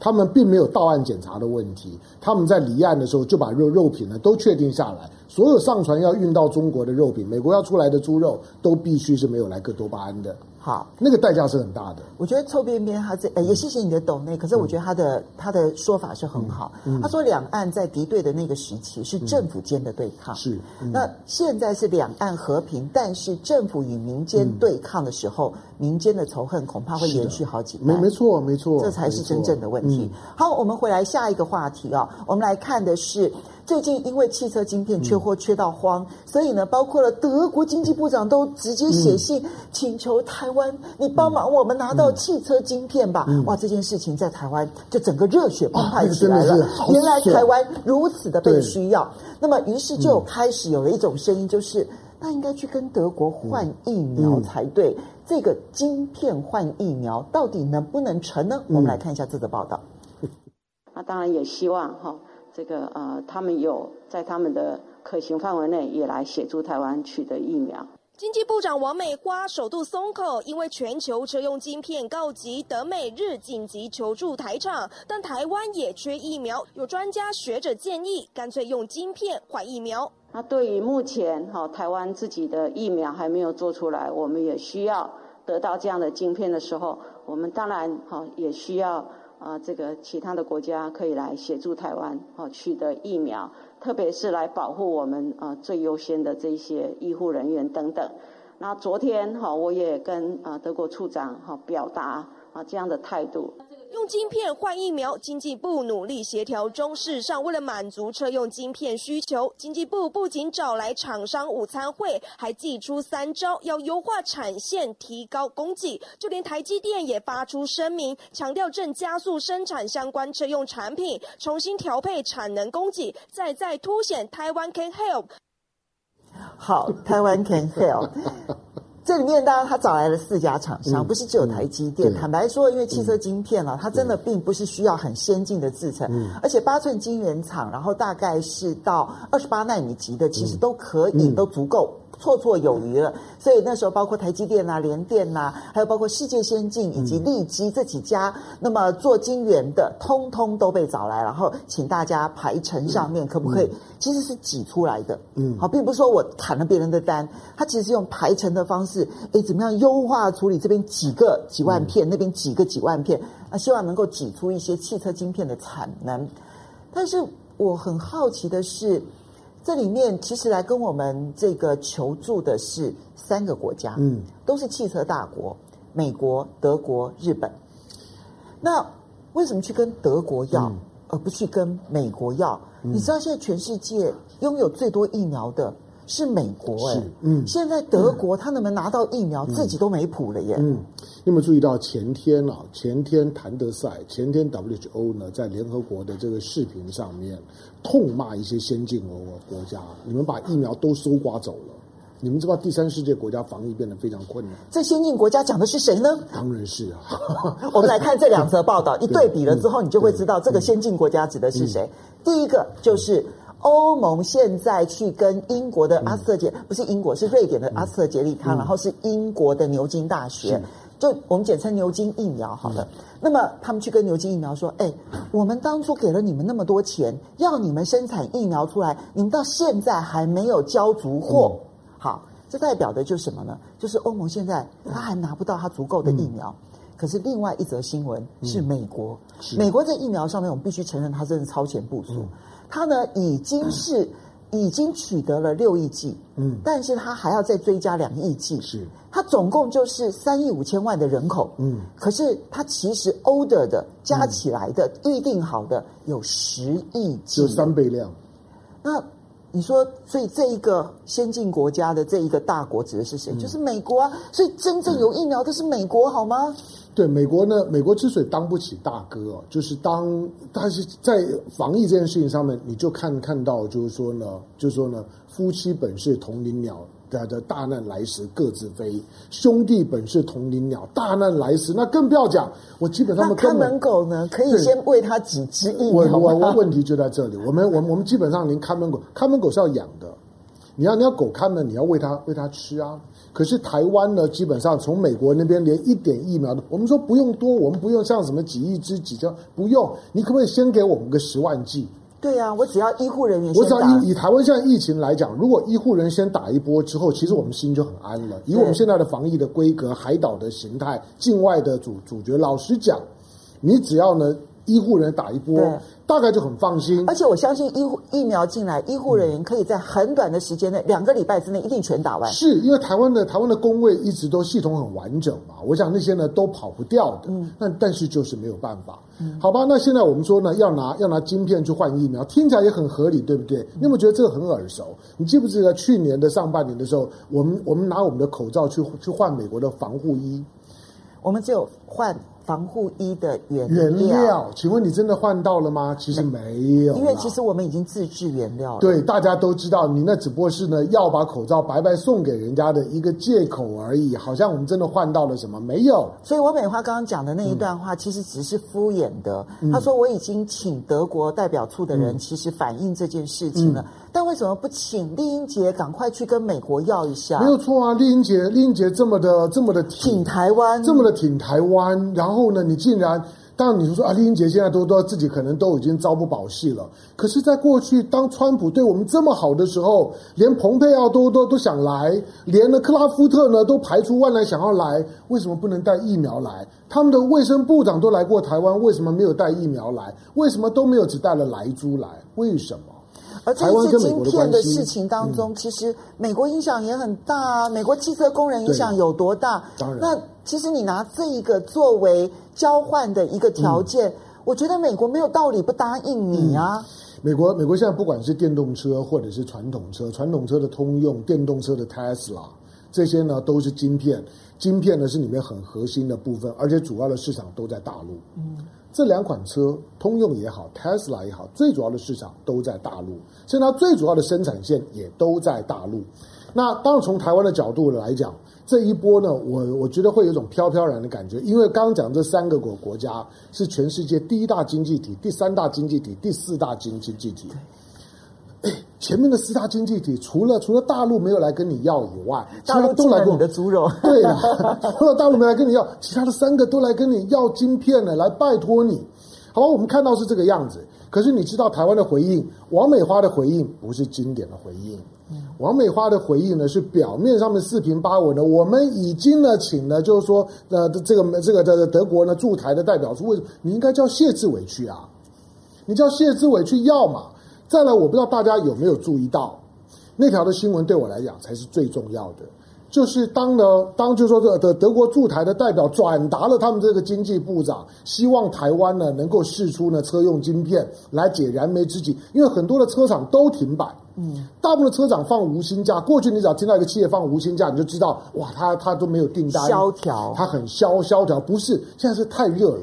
他们并没有到案检查的问题，他们在离岸的时候就把肉肉品呢都确定下来，所有上船要运到中国的肉饼，美国要出来的猪肉都必须是没有莱克多巴胺的。好，那个代价是很大的。我觉得臭边边他这呃也谢谢你的懂内，可是我觉得他的、嗯、他的说法是很好。嗯嗯、他说两岸在敌对的那个时期是政府间的对抗，是、嗯、那现在是两岸和平，但是政府与民间对抗的时候，嗯、民间的仇恨恐怕会延续好几年。没没错没错，这才是真正的问题。嗯、好，我们回来下一个话题啊、哦，我们来看的是。最近因为汽车晶片缺货缺到慌，嗯、所以呢，包括了德国经济部长都直接写信、嗯、请求台湾，你帮忙我们拿到汽车晶片吧。嗯、哇，这件事情在台湾就整个热血澎湃起来了。哦、原来台湾如此的被需要，那么于是就开始有了一种声音，就是、嗯、那应该去跟德国换疫苗才对。嗯、这个晶片换疫苗到底能不能成呢？嗯、我们来看一下这则报道。那当然也希望哈。这个呃，他们有在他们的可行范围内，也来协助台湾取得疫苗。经济部长王美花首度松口，因为全球车用晶片告急，德美日紧急求助台厂，但台湾也缺疫苗。有专家学者建议，干脆用晶片换疫苗。那对于目前哈台湾自己的疫苗还没有做出来，我们也需要得到这样的晶片的时候，我们当然哈也需要。啊，这个其他的国家可以来协助台湾啊取得疫苗，特别是来保护我们啊最优先的这些医护人员等等。那昨天哈，我也跟啊德国处长哈表达啊这样的态度。用晶片换疫苗，经济部努力协调中。事实上，为了满足车用晶片需求，经济部不仅找来厂商午餐会，还祭出三招，要优化产线、提高供给。就连台积电也发出声明，强调正加速生产相关车用产品，重新调配产能供给，再再凸显台湾 can help。好，台湾 can help。这里面当然他找来了四家厂商，嗯、不是只有台积电。嗯、坦白说，因为汽车晶片啊，嗯、它真的并不是需要很先进的制程，嗯、而且八寸晶圆厂，然后大概是到二十八纳米级的，其实都可以，嗯、都足够。绰绰有余了，所以那时候包括台积电呐、啊、联电呐、啊，还有包括世界先进以及力积这几家，那么做晶圆的，通通都被找来，然后请大家排程上面可不可以？其实是挤出来的，嗯，好，并不是说我砍了别人的单，他其实是用排程的方式，哎，怎么样优化处理这边几个几万片，那边几个几万片，那希望能够挤出一些汽车晶片的产能。但是我很好奇的是。这里面其实来跟我们这个求助的是三个国家，嗯，都是汽车大国，美国、德国、日本。那为什么去跟德国要，嗯、而不去跟美国要？嗯、你知道现在全世界拥有最多疫苗的是美国，哎，嗯，现在德国他能不能拿到疫苗，嗯、自己都没谱了耶。嗯，你有没有注意到前天啊？前天谭德赛，前天 WHO 呢，在联合国的这个视频上面。痛骂一些先进国国家，你们把疫苗都搜刮走了，你们知道第三世界国家防疫变得非常困难。这先进国家讲的是谁呢？当然是啊。我们来看这两则报道，一对比了之后，你就会知道这个先进国家指的是谁。第一个就是欧盟现在去跟英国的阿斯特杰，不是英国，是瑞典的阿斯特杰利康，然后是英国的牛津大学。就我们简称牛津疫苗好了，嗯、那么他们去跟牛津疫苗说：“哎，我们当初给了你们那么多钱，要你们生产疫苗出来，你们到现在还没有交足货。嗯”好，这代表的就是什么呢？就是欧盟现在他还拿不到他足够的疫苗。嗯、可是另外一则新闻是美国，嗯、美国在疫苗上面，我们必须承认，他真的超前部署。他、嗯、呢已经是已经取得了六亿剂，嗯，但是他还要再追加两亿剂，是，他总共就是三亿五千万的人口，嗯，可是他其实 order 的加起来的预定好的有十亿剂，就三倍量。那你说，所以这一个先进国家的这一个大国指的是谁？嗯、就是美国啊，所以真正有疫苗的是美国，好吗？对美国呢，美国之所以当不起大哥哦，就是当但是在防疫这件事情上面，你就看看到，就是说呢，就是说呢，夫妻本是同林鸟，的的大难来时各自飞；兄弟本是同林鸟，大难来时那更不要讲。我基本上那看门狗呢，可以先喂它几只疫苗。我我我问题就在这里，我们我们我们基本上连看门狗，看门狗是要养的，你要你要狗看门，你要喂它喂它吃啊。可是台湾呢，基本上从美国那边连一点疫苗都，我们说不用多，我们不用像什么几亿支几千，不用，你可不可以先给我们个十万剂？对呀、啊，我只要医护人员。我只要以以台湾现在疫情来讲，如果医护人员先打一波之后，其实我们心就很安了。以我们现在的防疫的规格、海岛的形态、境外的主主角，老实讲，你只要呢。医护人员打一波，大概就很放心。而且我相信医护疫苗进来，医护人员可以在很短的时间内，两个礼拜之内一定全打完。是因为台湾的台湾的工位一直都系统很完整嘛，我想那些呢都跑不掉的。嗯，那但是就是没有办法。嗯，好吧，那现在我们说呢，要拿要拿晶片去换疫苗，听起来也很合理，对不对？你有没有觉得这个很耳熟？你记不记得去年的上半年的时候，我们我们拿我们的口罩去去换美国的防护衣，我们只有换。防护衣的原料，原料，请问你真的换到了吗？其实没有，因为其实我们已经自制原料了。对，大家都知道，你那只不过是呢要把口罩白白送给人家的一个借口而已，好像我们真的换到了什么？没有。所以王美花刚刚讲的那一段话，其实只是敷衍的。嗯、他说我已经请德国代表处的人，其实反映这件事情了。嗯、但为什么不请丽英杰赶快去跟美国要一下？没有错啊，丽英杰，丽英杰这么的这么的挺，挺台湾，这么的挺台湾，然后。呢，你竟然，当然你说啊，丽英姐现在都都自己可能都已经朝不保夕了。可是，在过去，当川普对我们这么好的时候，连蓬佩奥都都都想来，连呢克拉夫特呢都排除万难想要来，为什么不能带疫苗来？他们的卫生部长都来过台湾，为什么没有带疫苗来？为什么都没有只带了莱猪来？为什么？而这一次晶片的事情当中，其实美国影响也很大啊。美国汽车工人影响有多大？当然，那其实你拿这一个作为交换的一个条件，嗯、我觉得美国没有道理不答应你啊。嗯、美国，美国现在不管是电动车或者是传统车，传统车的通用，电动车的 Tesla，这些呢都是晶片。晶片呢是里面很核心的部分，而且主要的市场都在大陆。嗯。这两款车，通用也好，Tesla 也好，最主要的市场都在大陆，所以它最主要的生产线也都在大陆。那当然，从台湾的角度来讲，这一波呢，我我觉得会有一种飘飘然的感觉，因为刚刚讲这三个国国家是全世界第一大经济体、第三大经济体、第四大经经济体。哎，前面的四大经济体，除了除了大陆没有来跟你要以外，其他都来跟你的猪肉。对啊，除了大陆没来跟你要，其他的三个都来跟你要晶片呢，来拜托你。好吧，我们看到是这个样子。可是你知道台湾的回应，王美花的回应不是经典的回应。王美花的回应呢，是表面上面四平八稳的。我们已经呢，请了，就是说，呃，这个这个的德国呢驻台的代表处，为什么你应该叫谢志伟去啊？你叫谢志伟去要嘛？再来，我不知道大家有没有注意到，那条的新闻对我来讲才是最重要的。就是当呢，当就是说这的德国驻台的代表转达了他们这个经济部长，希望台湾呢能够试出呢车用晶片来解燃眉之急，因为很多的车厂都停摆，嗯，大部分的车厂放无薪假。过去你只要听到一个企业放无薪假，你就知道哇，他他都没有订单，萧条，他很萧萧条。不是，现在是太热了。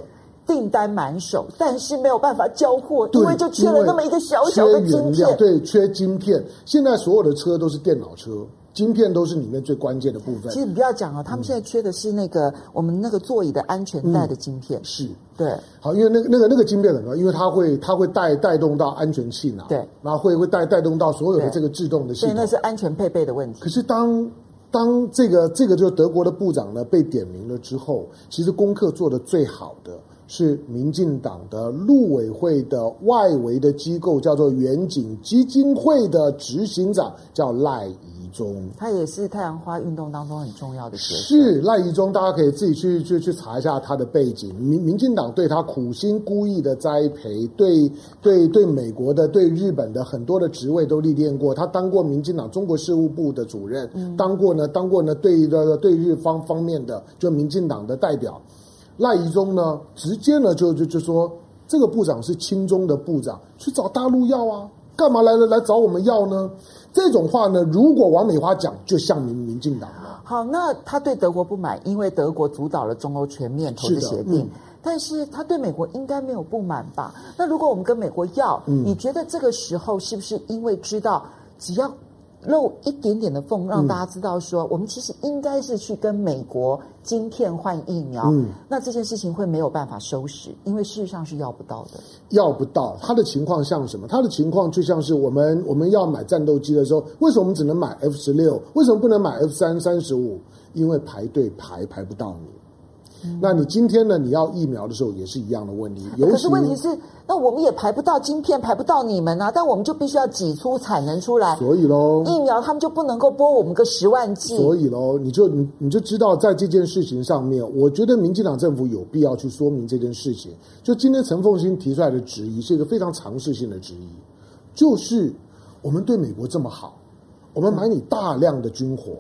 订单满手，但是没有办法交货，因为就缺了那么一个小小的晶片。对，缺晶片。现在所有的车都是电脑车，晶片都是里面最关键的部分。其实你不要讲啊，他们现在缺的是那个、嗯、我们那个座椅的安全带的晶片。嗯、是，对。好，因为那个那个那个晶片很重要，因为它会它会带带动到安全气囊，对，然后会会带带动到所有的这个制动的系统。对，那是安全配备的问题。可是当当这个这个就是德国的部长呢被点名了之后，其实功课做的最好的。是民进党的陆委会的外围的机构，叫做远景基金会的执行长，叫赖宜中。他也是太阳花运动当中很重要的角色。是赖宜中，大家可以自己去去去查一下他的背景。民民进党对他苦心孤诣的栽培，对对对美国的、对日本的很多的职位都历练过。他当过民进党中国事务部的主任，嗯、当过呢，当过呢对的对日方方面的就民进党的代表。赖宜中呢，直接呢就就就说，这个部长是亲中的部长，去找大陆要啊，干嘛来了来找我们要呢？这种话呢，如果王美花讲，就像民民进党。好，那他对德国不满，因为德国主导了中欧全面投资协定，嗯、但是他对美国应该没有不满吧？那如果我们跟美国要，嗯、你觉得这个时候是不是因为知道只要？漏一点点的缝，让大家知道说，嗯、我们其实应该是去跟美国晶片换疫苗。嗯，那这件事情会没有办法收拾，因为事实上是要不到的。要不到，他的情况像什么？他的情况就像是我们我们要买战斗机的时候，为什么我们只能买 F 十六？为什么不能买 F 三三十五？因为排队排排不到你。那你今天呢？你要疫苗的时候也是一样的问题。可是问题是，那我们也排不到晶片，排不到你们啊！但我们就必须要挤出产能出来。所以喽，疫苗他们就不能够拨我们个十万剂。所以喽，你就你你就知道，在这件事情上面，我觉得民进党政府有必要去说明这件事情。就今天陈凤新提出来的质疑，是一个非常常识性的质疑，就是我们对美国这么好，我们买你大量的军火。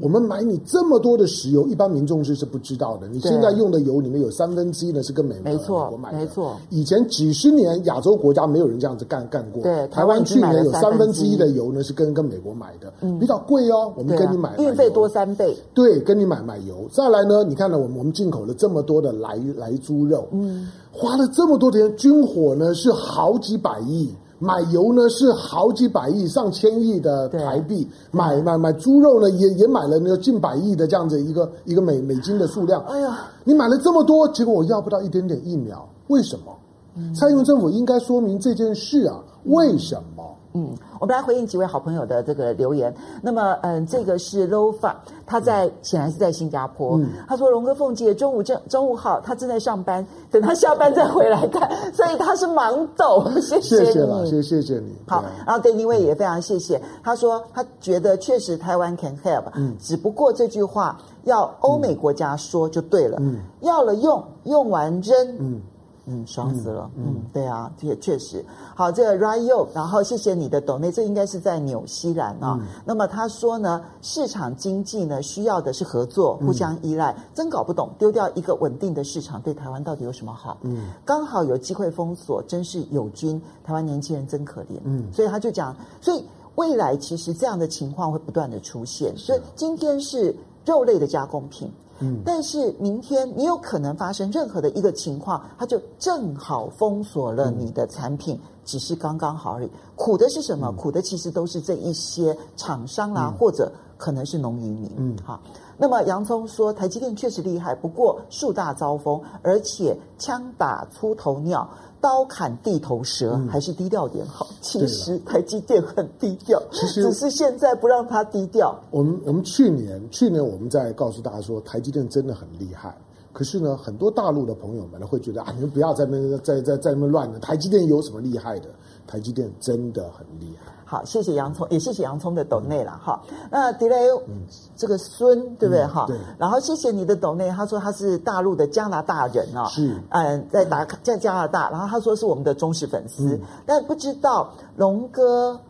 我们买你这么多的石油，一般民众是是不知道的。你现在用的油里面有三分之一呢是跟美国买的，没错。以前几十年亚洲国家没有人这样子干干过。对，台湾去年有三分之一的油呢是跟跟美国买的，比较贵哦。我们跟你买运费多三倍。对，跟你买买油。再来呢，你看呢，我们我们进口了这么多的莱莱猪肉，嗯，花了这么多钱，军火呢是好几百亿。买油呢是好几百亿、上千亿的台币，买买买猪肉呢也也买了那个近百亿的这样子一个一个美美金的数量。哎呀，你买了这么多，结果我要不到一点点疫苗，为什么？嗯、蔡英文政府应该说明这件事啊，为什么？嗯，我们来回应几位好朋友的这个留言。那么，嗯，这个是 Lofa，他在显然是在新加坡。嗯、他说：“龙哥凤姐，中午正中午好，他正在上班，等他下班再回来看，所以他是盲抖。谢谢你，谢谢了，谢谢谢你。好，然后对另外也非常谢谢。他说他觉得确实台湾 can help，嗯，只不过这句话要欧美国家说就对了，嗯，要了用，用完扔，嗯。”嗯，爽死了。嗯，嗯对啊，也确实。好，这个 Ryo，然后谢谢你的抖内，这应该是在纽西兰啊。嗯、那么他说呢，市场经济呢需要的是合作，互相依赖。嗯、真搞不懂，丢掉一个稳定的市场，对台湾到底有什么好？嗯，刚好有机会封锁，真是友军。台湾年轻人真可怜。嗯，所以他就讲，所以未来其实这样的情况会不断的出现。所以今天是肉类的加工品。嗯，但是明天你有可能发生任何的一个情况，它就正好封锁了你的产品，嗯、只是刚刚好而已。苦的是什么？嗯、苦的其实都是这一些厂商啦、啊，嗯、或者可能是农渔民。嗯，好。那么洋葱说，台积电确实厉害，不过树大招风，而且枪打出头鸟。刀砍地头蛇，嗯、还是低调点好。其实台积电很低调，其实只是现在不让它低调。我们我们去年去年我们在告诉大家说，台积电真的很厉害。可是呢，很多大陆的朋友们呢会觉得啊，你们不要在那在在在那乱了。台积电有什么厉害的？台积电真的很厉害。好，谢谢洋葱，也谢谢洋葱的抖内了哈。那 delay，嗯，这个孙对不对哈？对。然后谢谢你的抖内，他说他是大陆的加拿大人啊，是，嗯，在打卡在加拿大，然后他说是我们的忠实粉丝，但不知道龙哥、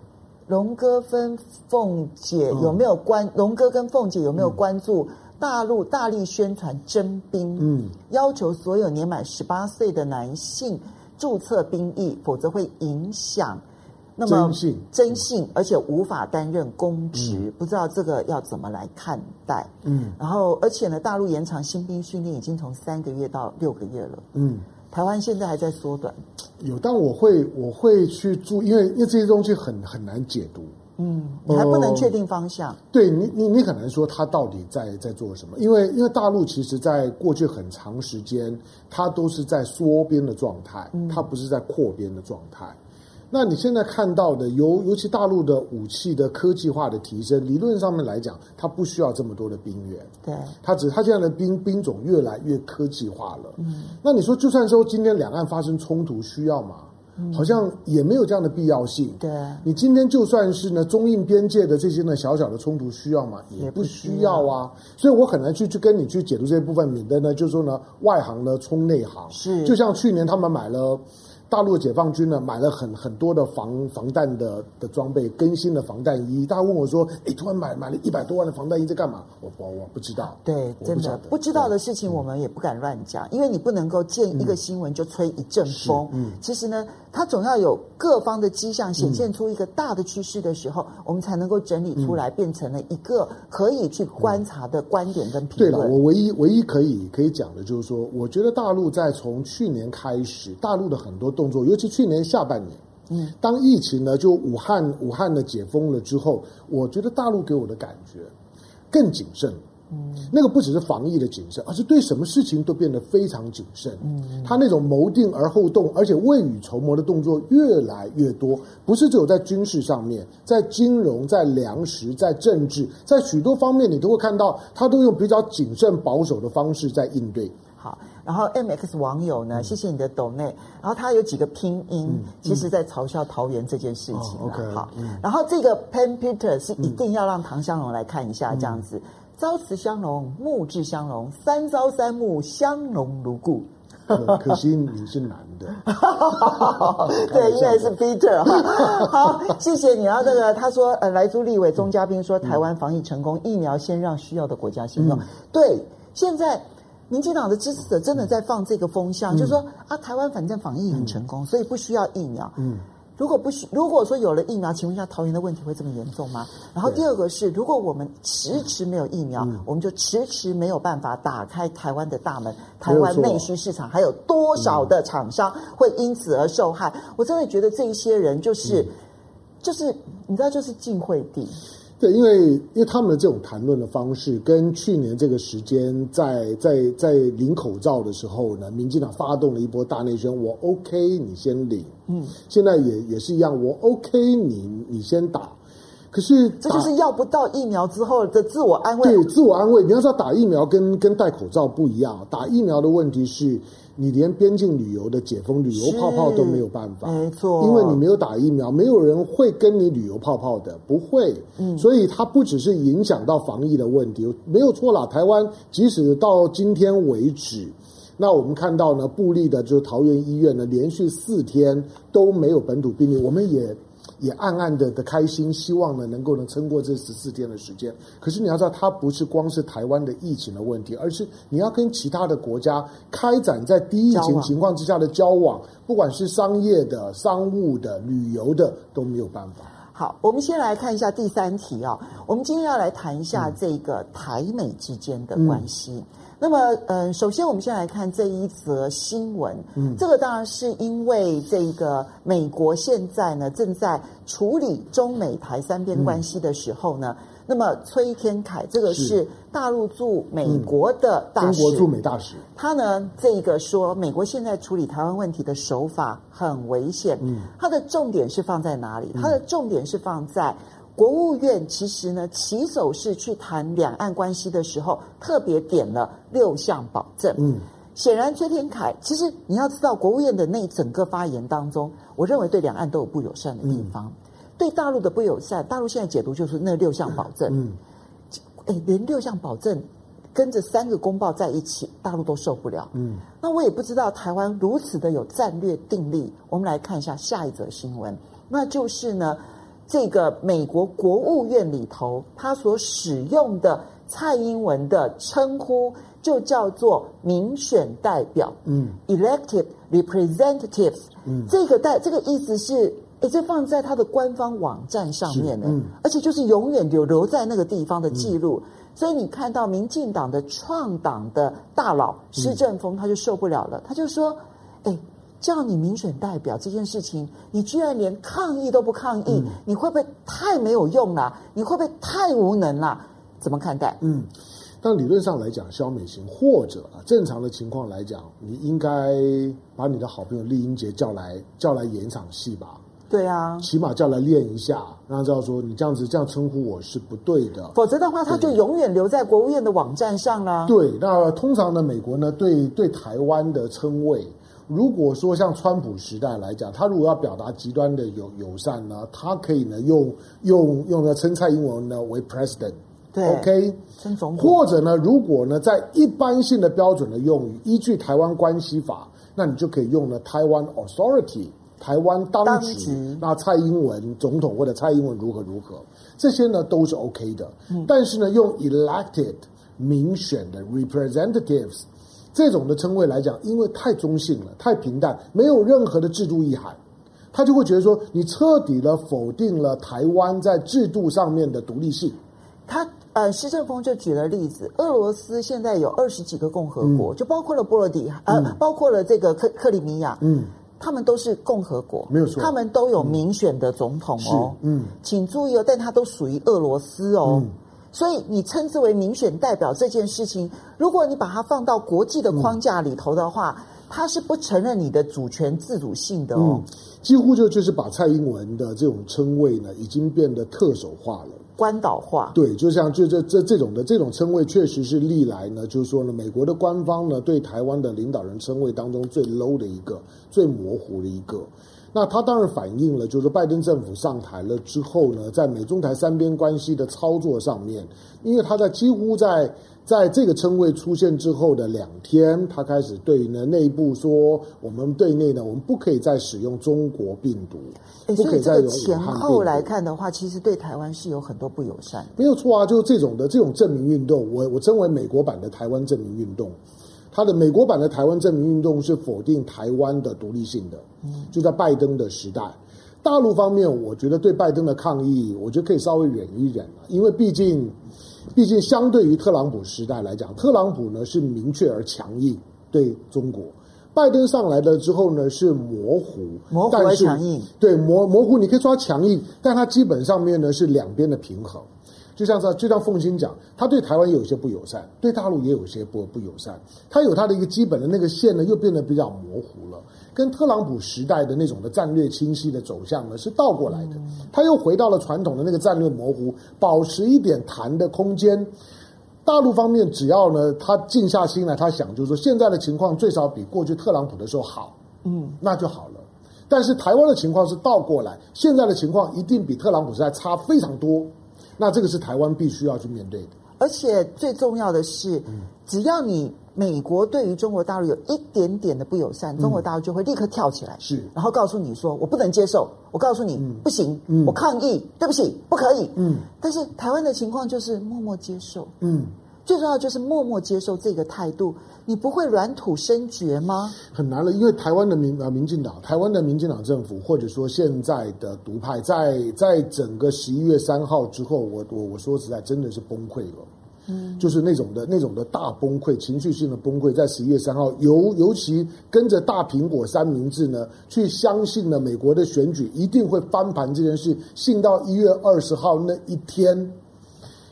龙哥跟凤姐有没有关？龙哥跟凤姐有没有关注大陆大力宣传征兵？嗯，要求所有年满十八岁的男性注册兵役，否则会影响。那么征信，征信，而且无法担任公职，嗯、不知道这个要怎么来看待？嗯，然后而且呢，大陆延长新兵训练已经从三个月到六个月了。嗯，台湾现在还在缩短。有，但我会我会去注意，因为因为这些东西很很难解读。嗯，你还不能确定方向。呃、对你，你你很难说他到底在在做什么，因为因为大陆其实在过去很长时间，它都是在缩编的状态，它不是在扩编的状态。那你现在看到的，尤尤其大陆的武器的科技化的提升，理论上面来讲，它不需要这么多的兵员。对，它只它现在的兵兵种越来越科技化了。嗯，那你说，就算说今天两岸发生冲突，需要吗？好像也没有这样的必要性。对，你今天就算是呢中印边界的这些呢小小的冲突需要吗？也不需要啊。所以我很难去去跟你去解读这些部分，免得呢就是说呢外行呢冲内行。是，就像去年他们买了。大陆的解放军呢，买了很很多的防防弹的的装备，更新了防弹衣。大家问我说：“哎，突然买买了一百多万的防弹衣，在干嘛？”我我我不知道。对，真的不知道的事情，我们也不敢乱讲，因为你不能够见一个新闻就吹一阵风。嗯，其实呢，它总要有各方的迹象显现出一个大的趋势的时候，我们才能够整理出来，变成了一个可以去观察的观点跟评论。对了，我唯一唯一可以可以讲的就是说，我觉得大陆在从去年开始，大陆的很多。动作，尤其去年下半年，嗯，当疫情呢，就武汉武汉的解封了之后，我觉得大陆给我的感觉更谨慎，嗯，那个不只是防疫的谨慎，而是对什么事情都变得非常谨慎，嗯，他那种谋定而后动，而且未雨绸缪的动作越来越多，不是只有在军事上面，在金融、在粮食、在政治，在许多方面，你都会看到他都用比较谨慎保守的方式在应对。好。然后 M X 网友呢，谢谢你的抖内。然后他有几个拼音，其实在嘲笑桃园这件事情。OK，好。然后这个 Pen Peter 是一定要让唐香龙来看一下，这样子。朝辞香龙，暮至香龙，三朝三暮，香龙如故。可惜你是男的。对，因为是 Peter 哈。好，谢谢你啊。这个他说，呃，莱猪立委钟嘉宾说，台湾防疫成功，疫苗先让需要的国家先用。对，现在。民进党的支持者真的在放这个风向，嗯、就是说啊，台湾反正防疫很成功，嗯、所以不需要疫苗。嗯，如果不需，如果说有了疫苗，请问一下，桃园的问题会这么严重吗？然后第二个是，如果我们迟迟没有疫苗，嗯、我们就迟迟没有办法打开台湾的大门，台湾内需市场还有多少的厂商会因此而受害？嗯、我真的觉得这一些人就是，嗯、就是你知道，就是晋惠帝。对，因为因为他们的这种谈论的方式，跟去年这个时间在在在领口罩的时候呢，民进党发动了一波大内宣，我 OK，你先领，嗯，现在也也是一样，我 OK，你你先打，可是这就是要不到疫苗之后的自我安慰，对，自我安慰。你要知道，打疫苗跟跟戴口罩不一样，打疫苗的问题是。你连边境旅游的解封、旅游泡泡都没有办法，没错，因为你没有打疫苗，没有人会跟你旅游泡泡的，不会。嗯，所以它不只是影响到防疫的问题，没有错啦。台湾即使到今天为止，那我们看到呢，布利的就是桃园医院呢，连续四天都没有本土病例，我们也。也暗暗的的开心，希望呢能够能撑过这十四天的时间。可是你要知道，它不是光是台湾的疫情的问题，而是你要跟其他的国家开展在低疫情情况之下的交往，不管是商业的、商务的、旅游的都没有办法。好，我们先来看一下第三题啊、哦。我们今天要来谈一下这个台美之间的关系。嗯那么，嗯，首先我们先来看这一则新闻。嗯，这个当然是因为这个美国现在呢正在处理中美台三边关系的时候呢，嗯、那么崔天凯这个是大陆驻美国的大使，中国驻美大使，他呢这个说美国现在处理台湾问题的手法很危险。嗯，他的重点是放在哪里？他的重点是放在。国务院其实呢，起手是去谈两岸关系的时候，特别点了六项保证。嗯，显然崔天凯，其实你要知道，国务院的那整个发言当中，我认为对两岸都有不友善的地方，嗯、对大陆的不友善，大陆现在解读就是那六项保证。嗯，哎，连六项保证跟着三个公报在一起，大陆都受不了。嗯，那我也不知道台湾如此的有战略定力。我们来看一下下一则新闻，那就是呢。这个美国国务院里头，他所使用的蔡英文的称呼就叫做民选代表，嗯，elected representatives，嗯，这个代这个意思是，诶，这放在他的官方网站上面呢，嗯，而且就是永远留留在那个地方的记录，嗯，所以你看到民进党的创党的大佬施正峰他就受不了了，他就说，诶。叫你民选代表这件事情，你居然连抗议都不抗议，嗯、你会不会太没有用了？你会不会太无能了？怎么看待？嗯，但理论上来讲，萧美琴或者啊，正常的情况来讲，你应该把你的好朋友丽英杰叫来，叫来演一场戏吧。对啊，起码叫来练一下，让他知道说你这样子这样称呼我是不对的。否则的话，他就永远留在国务院的网站上了。对，那通常呢，美国呢对对台湾的称谓，如果说像川普时代来讲，他如果要表达极端的友友善呢，他可以呢用用用呢称蔡英文呢为 president。对，OK，总。或者呢，如果呢在一般性的标准的用语，依据台湾关系法。那你就可以用呢台湾 authority，台湾当局，当局那蔡英文总统或者蔡英文如何如何，这些呢都是 OK 的。嗯、但是呢，用 elected 民选的 representatives 这种的称谓来讲，因为太中性了，太平淡，没有任何的制度意涵，他就会觉得说你彻底的否定了台湾在制度上面的独立性。他呃，施正峰就举了例子，俄罗斯现在有二十几个共和国，嗯、就包括了波罗的海，呃，嗯、包括了这个克克里米亚，嗯，他们都是共和国，没有错，他们都有民选的总统哦，嗯，请注意哦，但他都属于俄罗斯哦，嗯、所以你称之为民选代表这件事情，如果你把它放到国际的框架里头的话，嗯、他是不承认你的主权自主性的哦，嗯、几乎就就是把蔡英文的这种称谓呢，已经变得特首化了。关岛化，对，就像就这这这种的这种称谓，确实是历来呢，就是说呢，美国的官方呢对台湾的领导人称谓当中最 low 的一个，最模糊的一个。那它当然反映了，就是拜登政府上台了之后呢，在美中台三边关系的操作上面，因为他在几乎在。在这个称谓出现之后的两天，他开始对呢内部说，我们对内呢，我们不可以再使用中国病毒，不可以再用武汉病毒。前后来看的话，其实对台湾是有很多不友善。没有错啊，就是这种的这种证明运动，我我称为美国版的台湾证明运动。他的美国版的台湾证明运动是否定台湾的独立性的，就在拜登的时代。大陆方面，我觉得对拜登的抗议，我觉得可以稍微忍一忍，因为毕竟。毕竟，相对于特朗普时代来讲，特朗普呢是明确而强硬对中国，拜登上来了之后呢是模糊，模糊而强硬，对模模糊，你可以说他强硬，但他基本上面呢是两边的平衡。就像是就像凤新讲，他对台湾也有些不友善，对大陆也有些不不友善，他有他的一个基本的那个线呢，又变得比较模糊了，跟特朗普时代的那种的战略清晰的走向呢是倒过来的，他又回到了传统的那个战略模糊，保持一点谈的空间。大陆方面只要呢他静下心来，他想就是说现在的情况最少比过去特朗普的时候好，嗯，那就好了。但是台湾的情况是倒过来，现在的情况一定比特朗普时代差非常多。那这个是台湾必须要去面对的，而且最重要的是，嗯、只要你美国对于中国大陆有一点点的不友善，嗯、中国大陆就会立刻跳起来，是，然后告诉你说我不能接受，我告诉你、嗯、不行，嗯、我抗议，对不起，不可以，嗯，但是台湾的情况就是默默接受，嗯。最重要就是默默接受这个态度，你不会软土深掘吗？很难了，因为台湾的民啊，民进党，台湾的民进党政府，或者说现在的独派，在在整个十一月三号之后，我我我说实在，真的是崩溃了，嗯，就是那种的那种的大崩溃，情绪性的崩溃，在十一月三号，尤尤其跟着大苹果三明治呢，去相信了美国的选举一定会翻盘这件事，信到一月二十号那一天。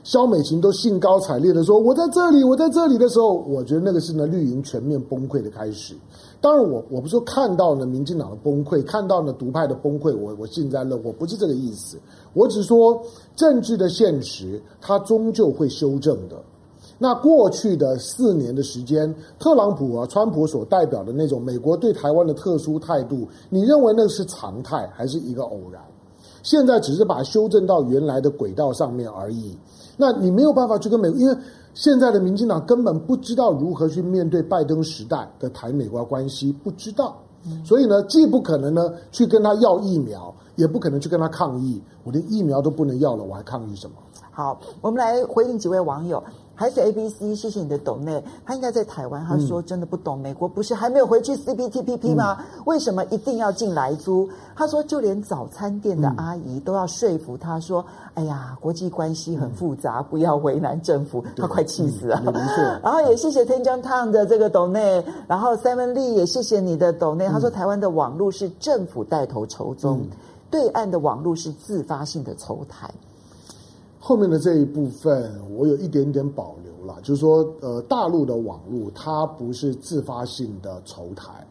萧美琴都兴高采烈的说：“我在这里，我在这里的时候，我觉得那个是呢绿营全面崩溃的开始。当然我，我不是说看到了民进党的崩溃，看到了独派的崩溃，我我幸灾乐祸，不是这个意思。我只说政治的现实，它终究会修正的。那过去的四年的时间，特朗普啊、川普所代表的那种美国对台湾的特殊态度，你认为那是常态，还是一个偶然？现在只是把修正到原来的轨道上面而已。”那你没有办法去跟美国，因为现在的民进党根本不知道如何去面对拜登时代的台美国关系，不知道，所以呢，既不可能呢去跟他要疫苗，也不可能去跟他抗议。我连疫苗都不能要了，我还抗议什么？好，我们来回应几位网友。还是 A B C，谢谢你的懂内。他应该在台湾，他说真的不懂美国，不是还没有回去 C P T P P 吗？嗯、为什么一定要进莱租？他说就连早餐店的阿姨都要说服他说：“嗯、哎呀，国际关系很复杂，嗯、不要为难政府。”他快气死了。然后也谢谢天江烫的这个懂内，然后 Seven Lee 也谢谢你的懂内。他说台湾的网络是政府带头筹宗，嗯、对岸的网络是自发性的筹台。后面的这一部分，我有一点点保留了，就是说，呃，大陆的网络它不是自发性的筹台，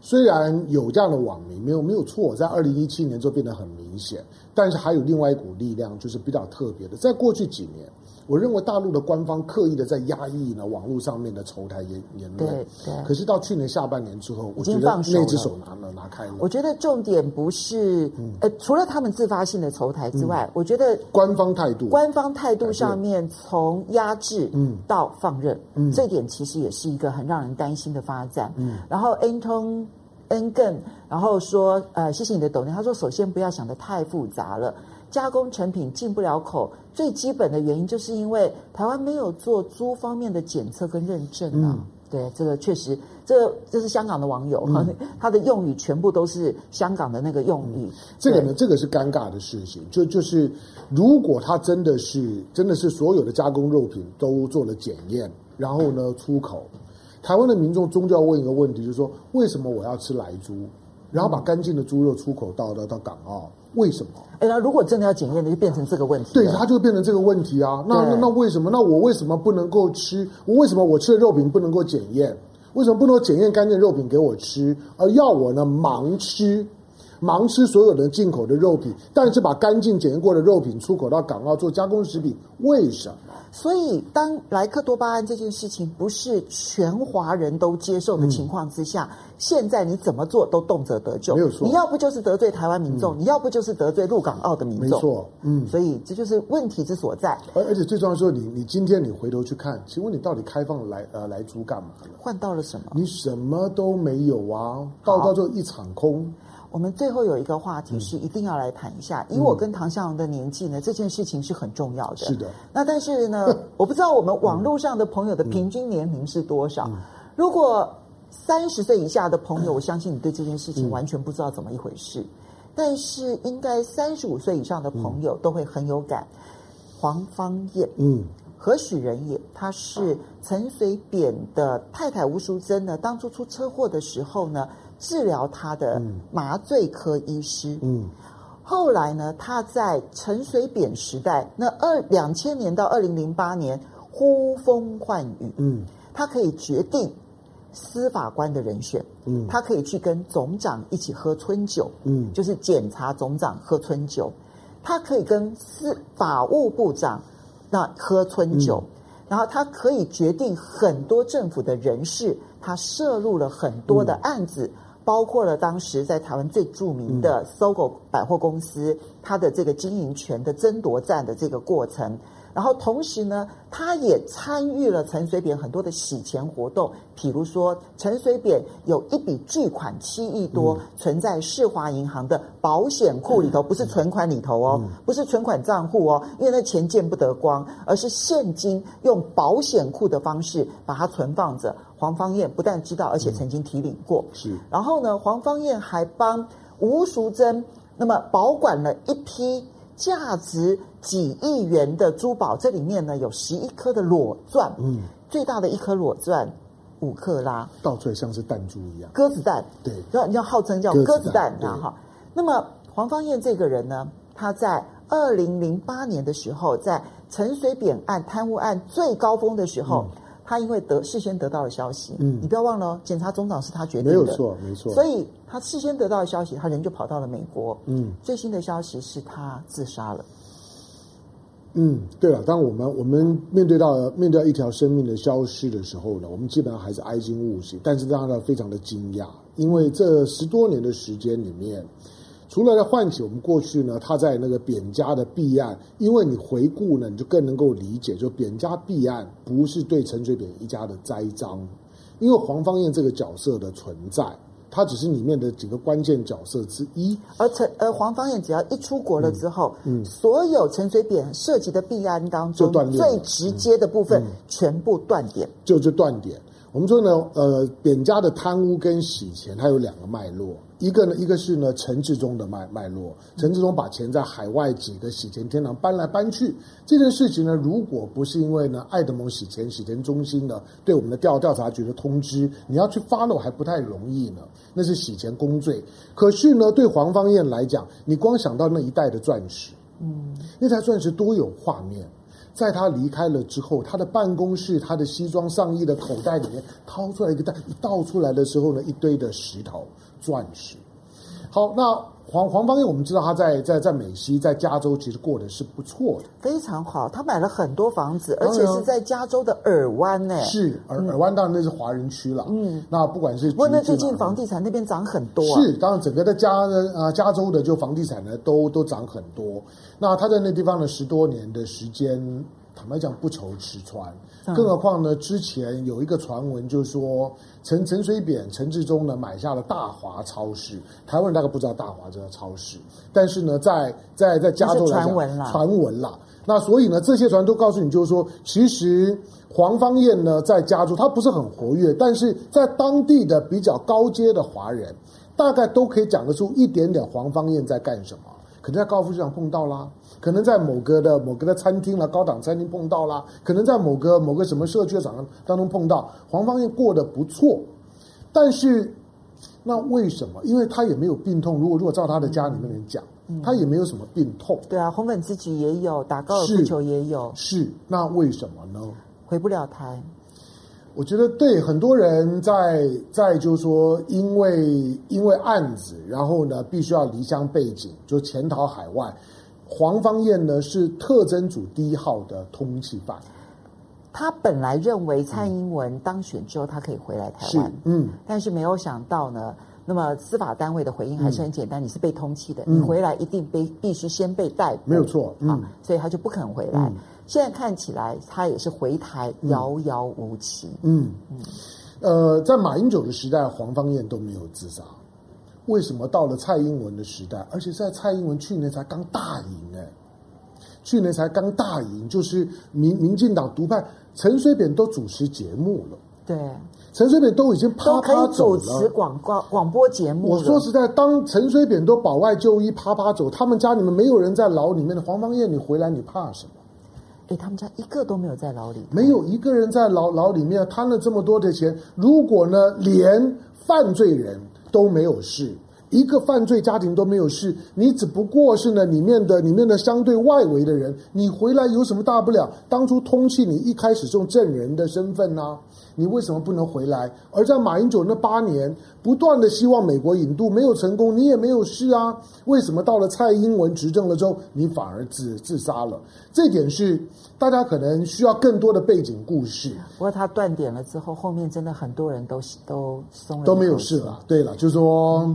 虽然有这样的网民，没有没有错，在二零一七年就变得很明显，但是还有另外一股力量，就是比较特别的，在过去几年。我认为大陆的官方刻意的在压抑呢网络上面的仇台言言论，对对。可是到去年下半年之后，我觉得那只手拿了拿开了。我觉得重点不是、嗯、呃，除了他们自发性的仇台之外，嗯、我觉得官方态度，官方态度上面从压制嗯到放任，嗯，这点其实也是一个很让人担心的发展。嗯，然后 Anton Engen 然后说呃，谢谢你的抖音，他说首先不要想得太复杂了。加工成品进不了口，最基本的原因就是因为台湾没有做猪方面的检测跟认证啊。嗯、对，这个确实，这个这是香港的网友，嗯、他的用语全部都是香港的那个用语。嗯、这个呢，这个是尴尬的事情。就就是，如果他真的是真的是所有的加工肉品都做了检验，然后呢出口，台湾的民众终究要问一个问题，就是说，为什么我要吃莱猪？然后把干净的猪肉出口到到到港澳？为什么？哎，那如果真的要检验的，就变成这个问题。对，它就变成这个问题啊。那那那为什么？那我为什么不能够吃？我为什么我吃的肉品不能够检验？为什么不能够检验干净肉品给我吃，而要我呢盲吃？盲吃所有的进口的肉品，但是把干净检验过的肉品出口到港澳做加工食品，为什么？所以，当莱克多巴胺这件事情不是全华人都接受的情况之下，嗯、现在你怎么做都动辄得咎。没有错，你要不就是得罪台湾民众，嗯、你要不就是得罪陆港澳的民众。没错，嗯，所以这就是问题之所在。而而且最重要的是，你你今天你回头去看，请问你到底开放来呃来猪干嘛了？换到了什么？你什么都没有啊，到到最后一场空。我们最后有一个话题是一定要来谈一下，嗯、以我跟唐湘龙的年纪呢，这件事情是很重要的。是的。那但是呢，我不知道我们网络上的朋友的平均年龄是多少。如果三十岁以下的朋友，我相信你对这件事情完全不知道怎么一回事。嗯、但是应该三十五岁以上的朋友都会很有感。黄芳彦，嗯，何许人也？他是陈水扁的太太吴淑珍呢。当初出车祸的时候呢，治疗他的麻醉科医师，嗯，后来呢，他在陈水扁时代，那二两千年到二零零八年呼风唤雨，嗯，他可以决定司法官的人选，嗯，他可以去跟总长一起喝春酒，嗯，就是检察总长喝春酒，他可以跟司法务部长那喝春酒，嗯，然后他可以决定很多政府的人事，他涉入了很多的案子。嗯包括了当时在台湾最著名的 SOGO 百货公司，它的这个经营权的争夺战的这个过程。然后同时呢，他也参与了陈水扁很多的洗钱活动，比如说陈水扁有一笔巨款七亿多存在世华银行的保险库里头，不是存款里头哦，不是存款账户哦，因为那钱见不得光，而是现金用保险库的方式把它存放着。黄芳燕不但知道，而且曾经提领过。是，然后呢，黄芳燕还帮吴淑珍那么保管了一批。价值几亿元的珠宝，这里面呢有十一颗的裸钻，嗯，最大的一颗裸钻五克拉，倒出来像是弹珠一样，鸽子蛋，对，要要号称叫鸽子蛋啊哈。那么黄芳燕这个人呢，他在二零零八年的时候，在陈水扁案贪污案最高峰的时候。嗯他因为得事先得到了消息，嗯，你不要忘了哦，检察总长是他决定的，没有错，没错。所以他事先得到的消息，他人就跑到了美国，嗯，最新的消息是他自杀了。嗯，对了，当我们我们面对到面对到一条生命的消失的时候呢，我们基本上还是哀惊勿喜，但是让他非常的惊讶，因为这十多年的时间里面。除了来唤起我们过去呢，他在那个扁家的弊案，因为你回顾呢，你就更能够理解，就扁家弊案不是对陈水扁一家的栽赃，因为黄芳彦这个角色的存在，他只是里面的几个关键角色之一。而陈而黄芳彦只要一出国了之后，嗯，嗯所有陈水扁涉及的弊案当中最直接的部分全部断点，就就断点。我们说呢，呃，扁家的贪污跟洗钱，它有两个脉络。一个呢，一个是呢，陈志忠的脉脉络。陈志忠把钱在海外几个洗钱天堂搬来搬去，这件事情呢，如果不是因为呢，爱德蒙洗钱洗钱中心呢，对我们的调调查局的通知，你要去 follow 还不太容易呢。那是洗钱公罪。可是呢，对黄芳彦来讲，你光想到那一袋的钻石，嗯，那台钻石多有画面。在他离开了之后，他的办公室、他的西装上衣的口袋里面掏出来一个袋，一倒出来的时候呢，一堆的石头、钻石。好，那。黄黄芳彦，我们知道他在在在美西，在加州其实过得是不错的，非常好。他买了很多房子，而且是在加州的耳湾呢。是耳耳湾，当然那是华人区了。嗯，那不管是不过那最近房地产那边涨很多啊。是，当然整个的加呃加州的就房地产呢都都涨很多。那他在那地方呢十多年的时间。坦白讲，不愁吃穿，更何况呢？之前有一个传闻，就是说陈陈水扁、陈志忠呢买下了大华超市。台湾人大概不知道大华这个超市，但是呢，在在在加州来讲，传闻啦，传闻啦。那所以呢，这些传都告诉你，就是说，其实黄芳燕呢在加州，他不是很活跃，但是在当地的比较高阶的华人，大概都可以讲得出一点点黄芳燕在干什么。可能在高尔夫球场碰到啦，可能在某个的某个的餐厅啦，高档餐厅碰到啦，可能在某个某个什么社区场当中碰到。黄芳彦过得不错，但是那为什么？因为他也没有病痛。如果如果照他的家里面人讲，嗯、他也没有什么病痛。对啊，红粉知己也有，打高尔夫球也有。是，是，那为什么呢？回不了台。我觉得对很多人在在就是说，因为因为案子，然后呢，必须要离乡背井，就潜逃海外。黄芳燕呢是特征组第一号的通缉犯。他本来认为蔡英文当选之后，他可以回来台湾，嗯，但是没有想到呢，那么司法单位的回应还是很简单，嗯、你是被通缉的，你回来一定被必须先被逮捕，没有错，嗯，所以他就不肯回来。嗯现在看起来，他也是回台遥遥无期。嗯嗯，呃，在马英九的时代，黄芳彦都没有自杀，为什么到了蔡英文的时代，而且在蔡英文去年才刚大赢哎，去年才刚大赢，就是民民进党独派陈水扁都主持节目了。对，陈水扁都已经趴趴走了，主持广告广播节目。我说实在，当陈水扁都保外就医趴趴走，他们家里面没有人在牢里面的黄芳彦，你回来你怕什么？哎，他们家一个都没有在牢里，没有一个人在牢牢里面贪了这么多的钱。如果呢，连犯罪人都没有事，一个犯罪家庭都没有事，你只不过是呢里面的里面的相对外围的人，你回来有什么大不了？当初通缉你一开始是用证人的身份呢、啊？你为什么不能回来？而在马英九那八年，不断的希望美国引渡没有成功，你也没有事啊？为什么到了蔡英文执政了之后，你反而自自杀了？这点是大家可能需要更多的背景故事。不过他断点了之后，后面真的很多人都都松了，都没有事了。对了，就是说、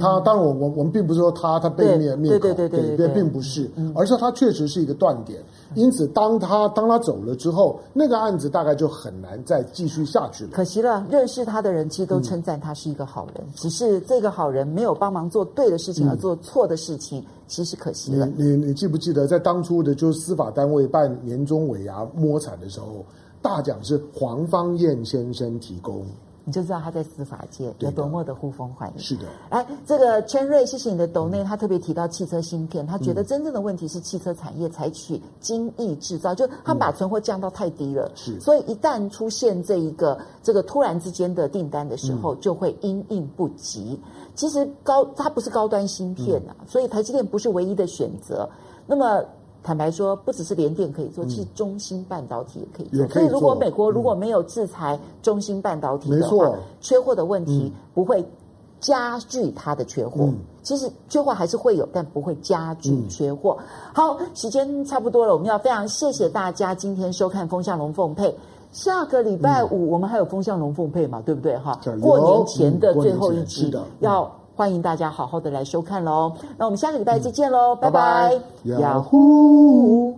他当然我我我们并不是说他他被灭灭口，对对对对对，并不是，而是他确实是一个断点。因此，当他当他走了之后，那个案子大概就很难再继续下去了。可惜了，认识他的人其实都称赞他是一个好人，嗯、只是这个好人没有帮忙做对的事情，而做错的事情，嗯、其实可惜了。你你你记不记得，在当初的就是司法单位办年终尾牙摸彩的时候，大奖是黄芳燕先生提供。你就知道他在司法界有多么的呼风唤雨。是的，哎，这个圈瑞，谢谢你的抖内，他特别提到汽车芯片，他觉得真正的问题是汽车产业采取精益制造，就他把存货降到太低了。是，所以一旦出现这一个这个突然之间的订单的时候，就会因应不及。其实高它不是高端芯片啊，所以台积电不是唯一的选择。那么。坦白说，不只是联电可以做，其实中芯半导体也可以做。所以，如果美国如果没有制裁中芯半导体的话，缺货的问题不会加剧它的缺货。其实缺货还是会有，但不会加剧缺货。好，时间差不多了，我们要非常谢谢大家今天收看《风向龙凤配》。下个礼拜五我们还有《风向龙凤配》嘛？对不对？哈，过年前的最后一集要。欢迎大家好好的来收看喽，那我们下个礼拜再见喽，拜拜，呀呼。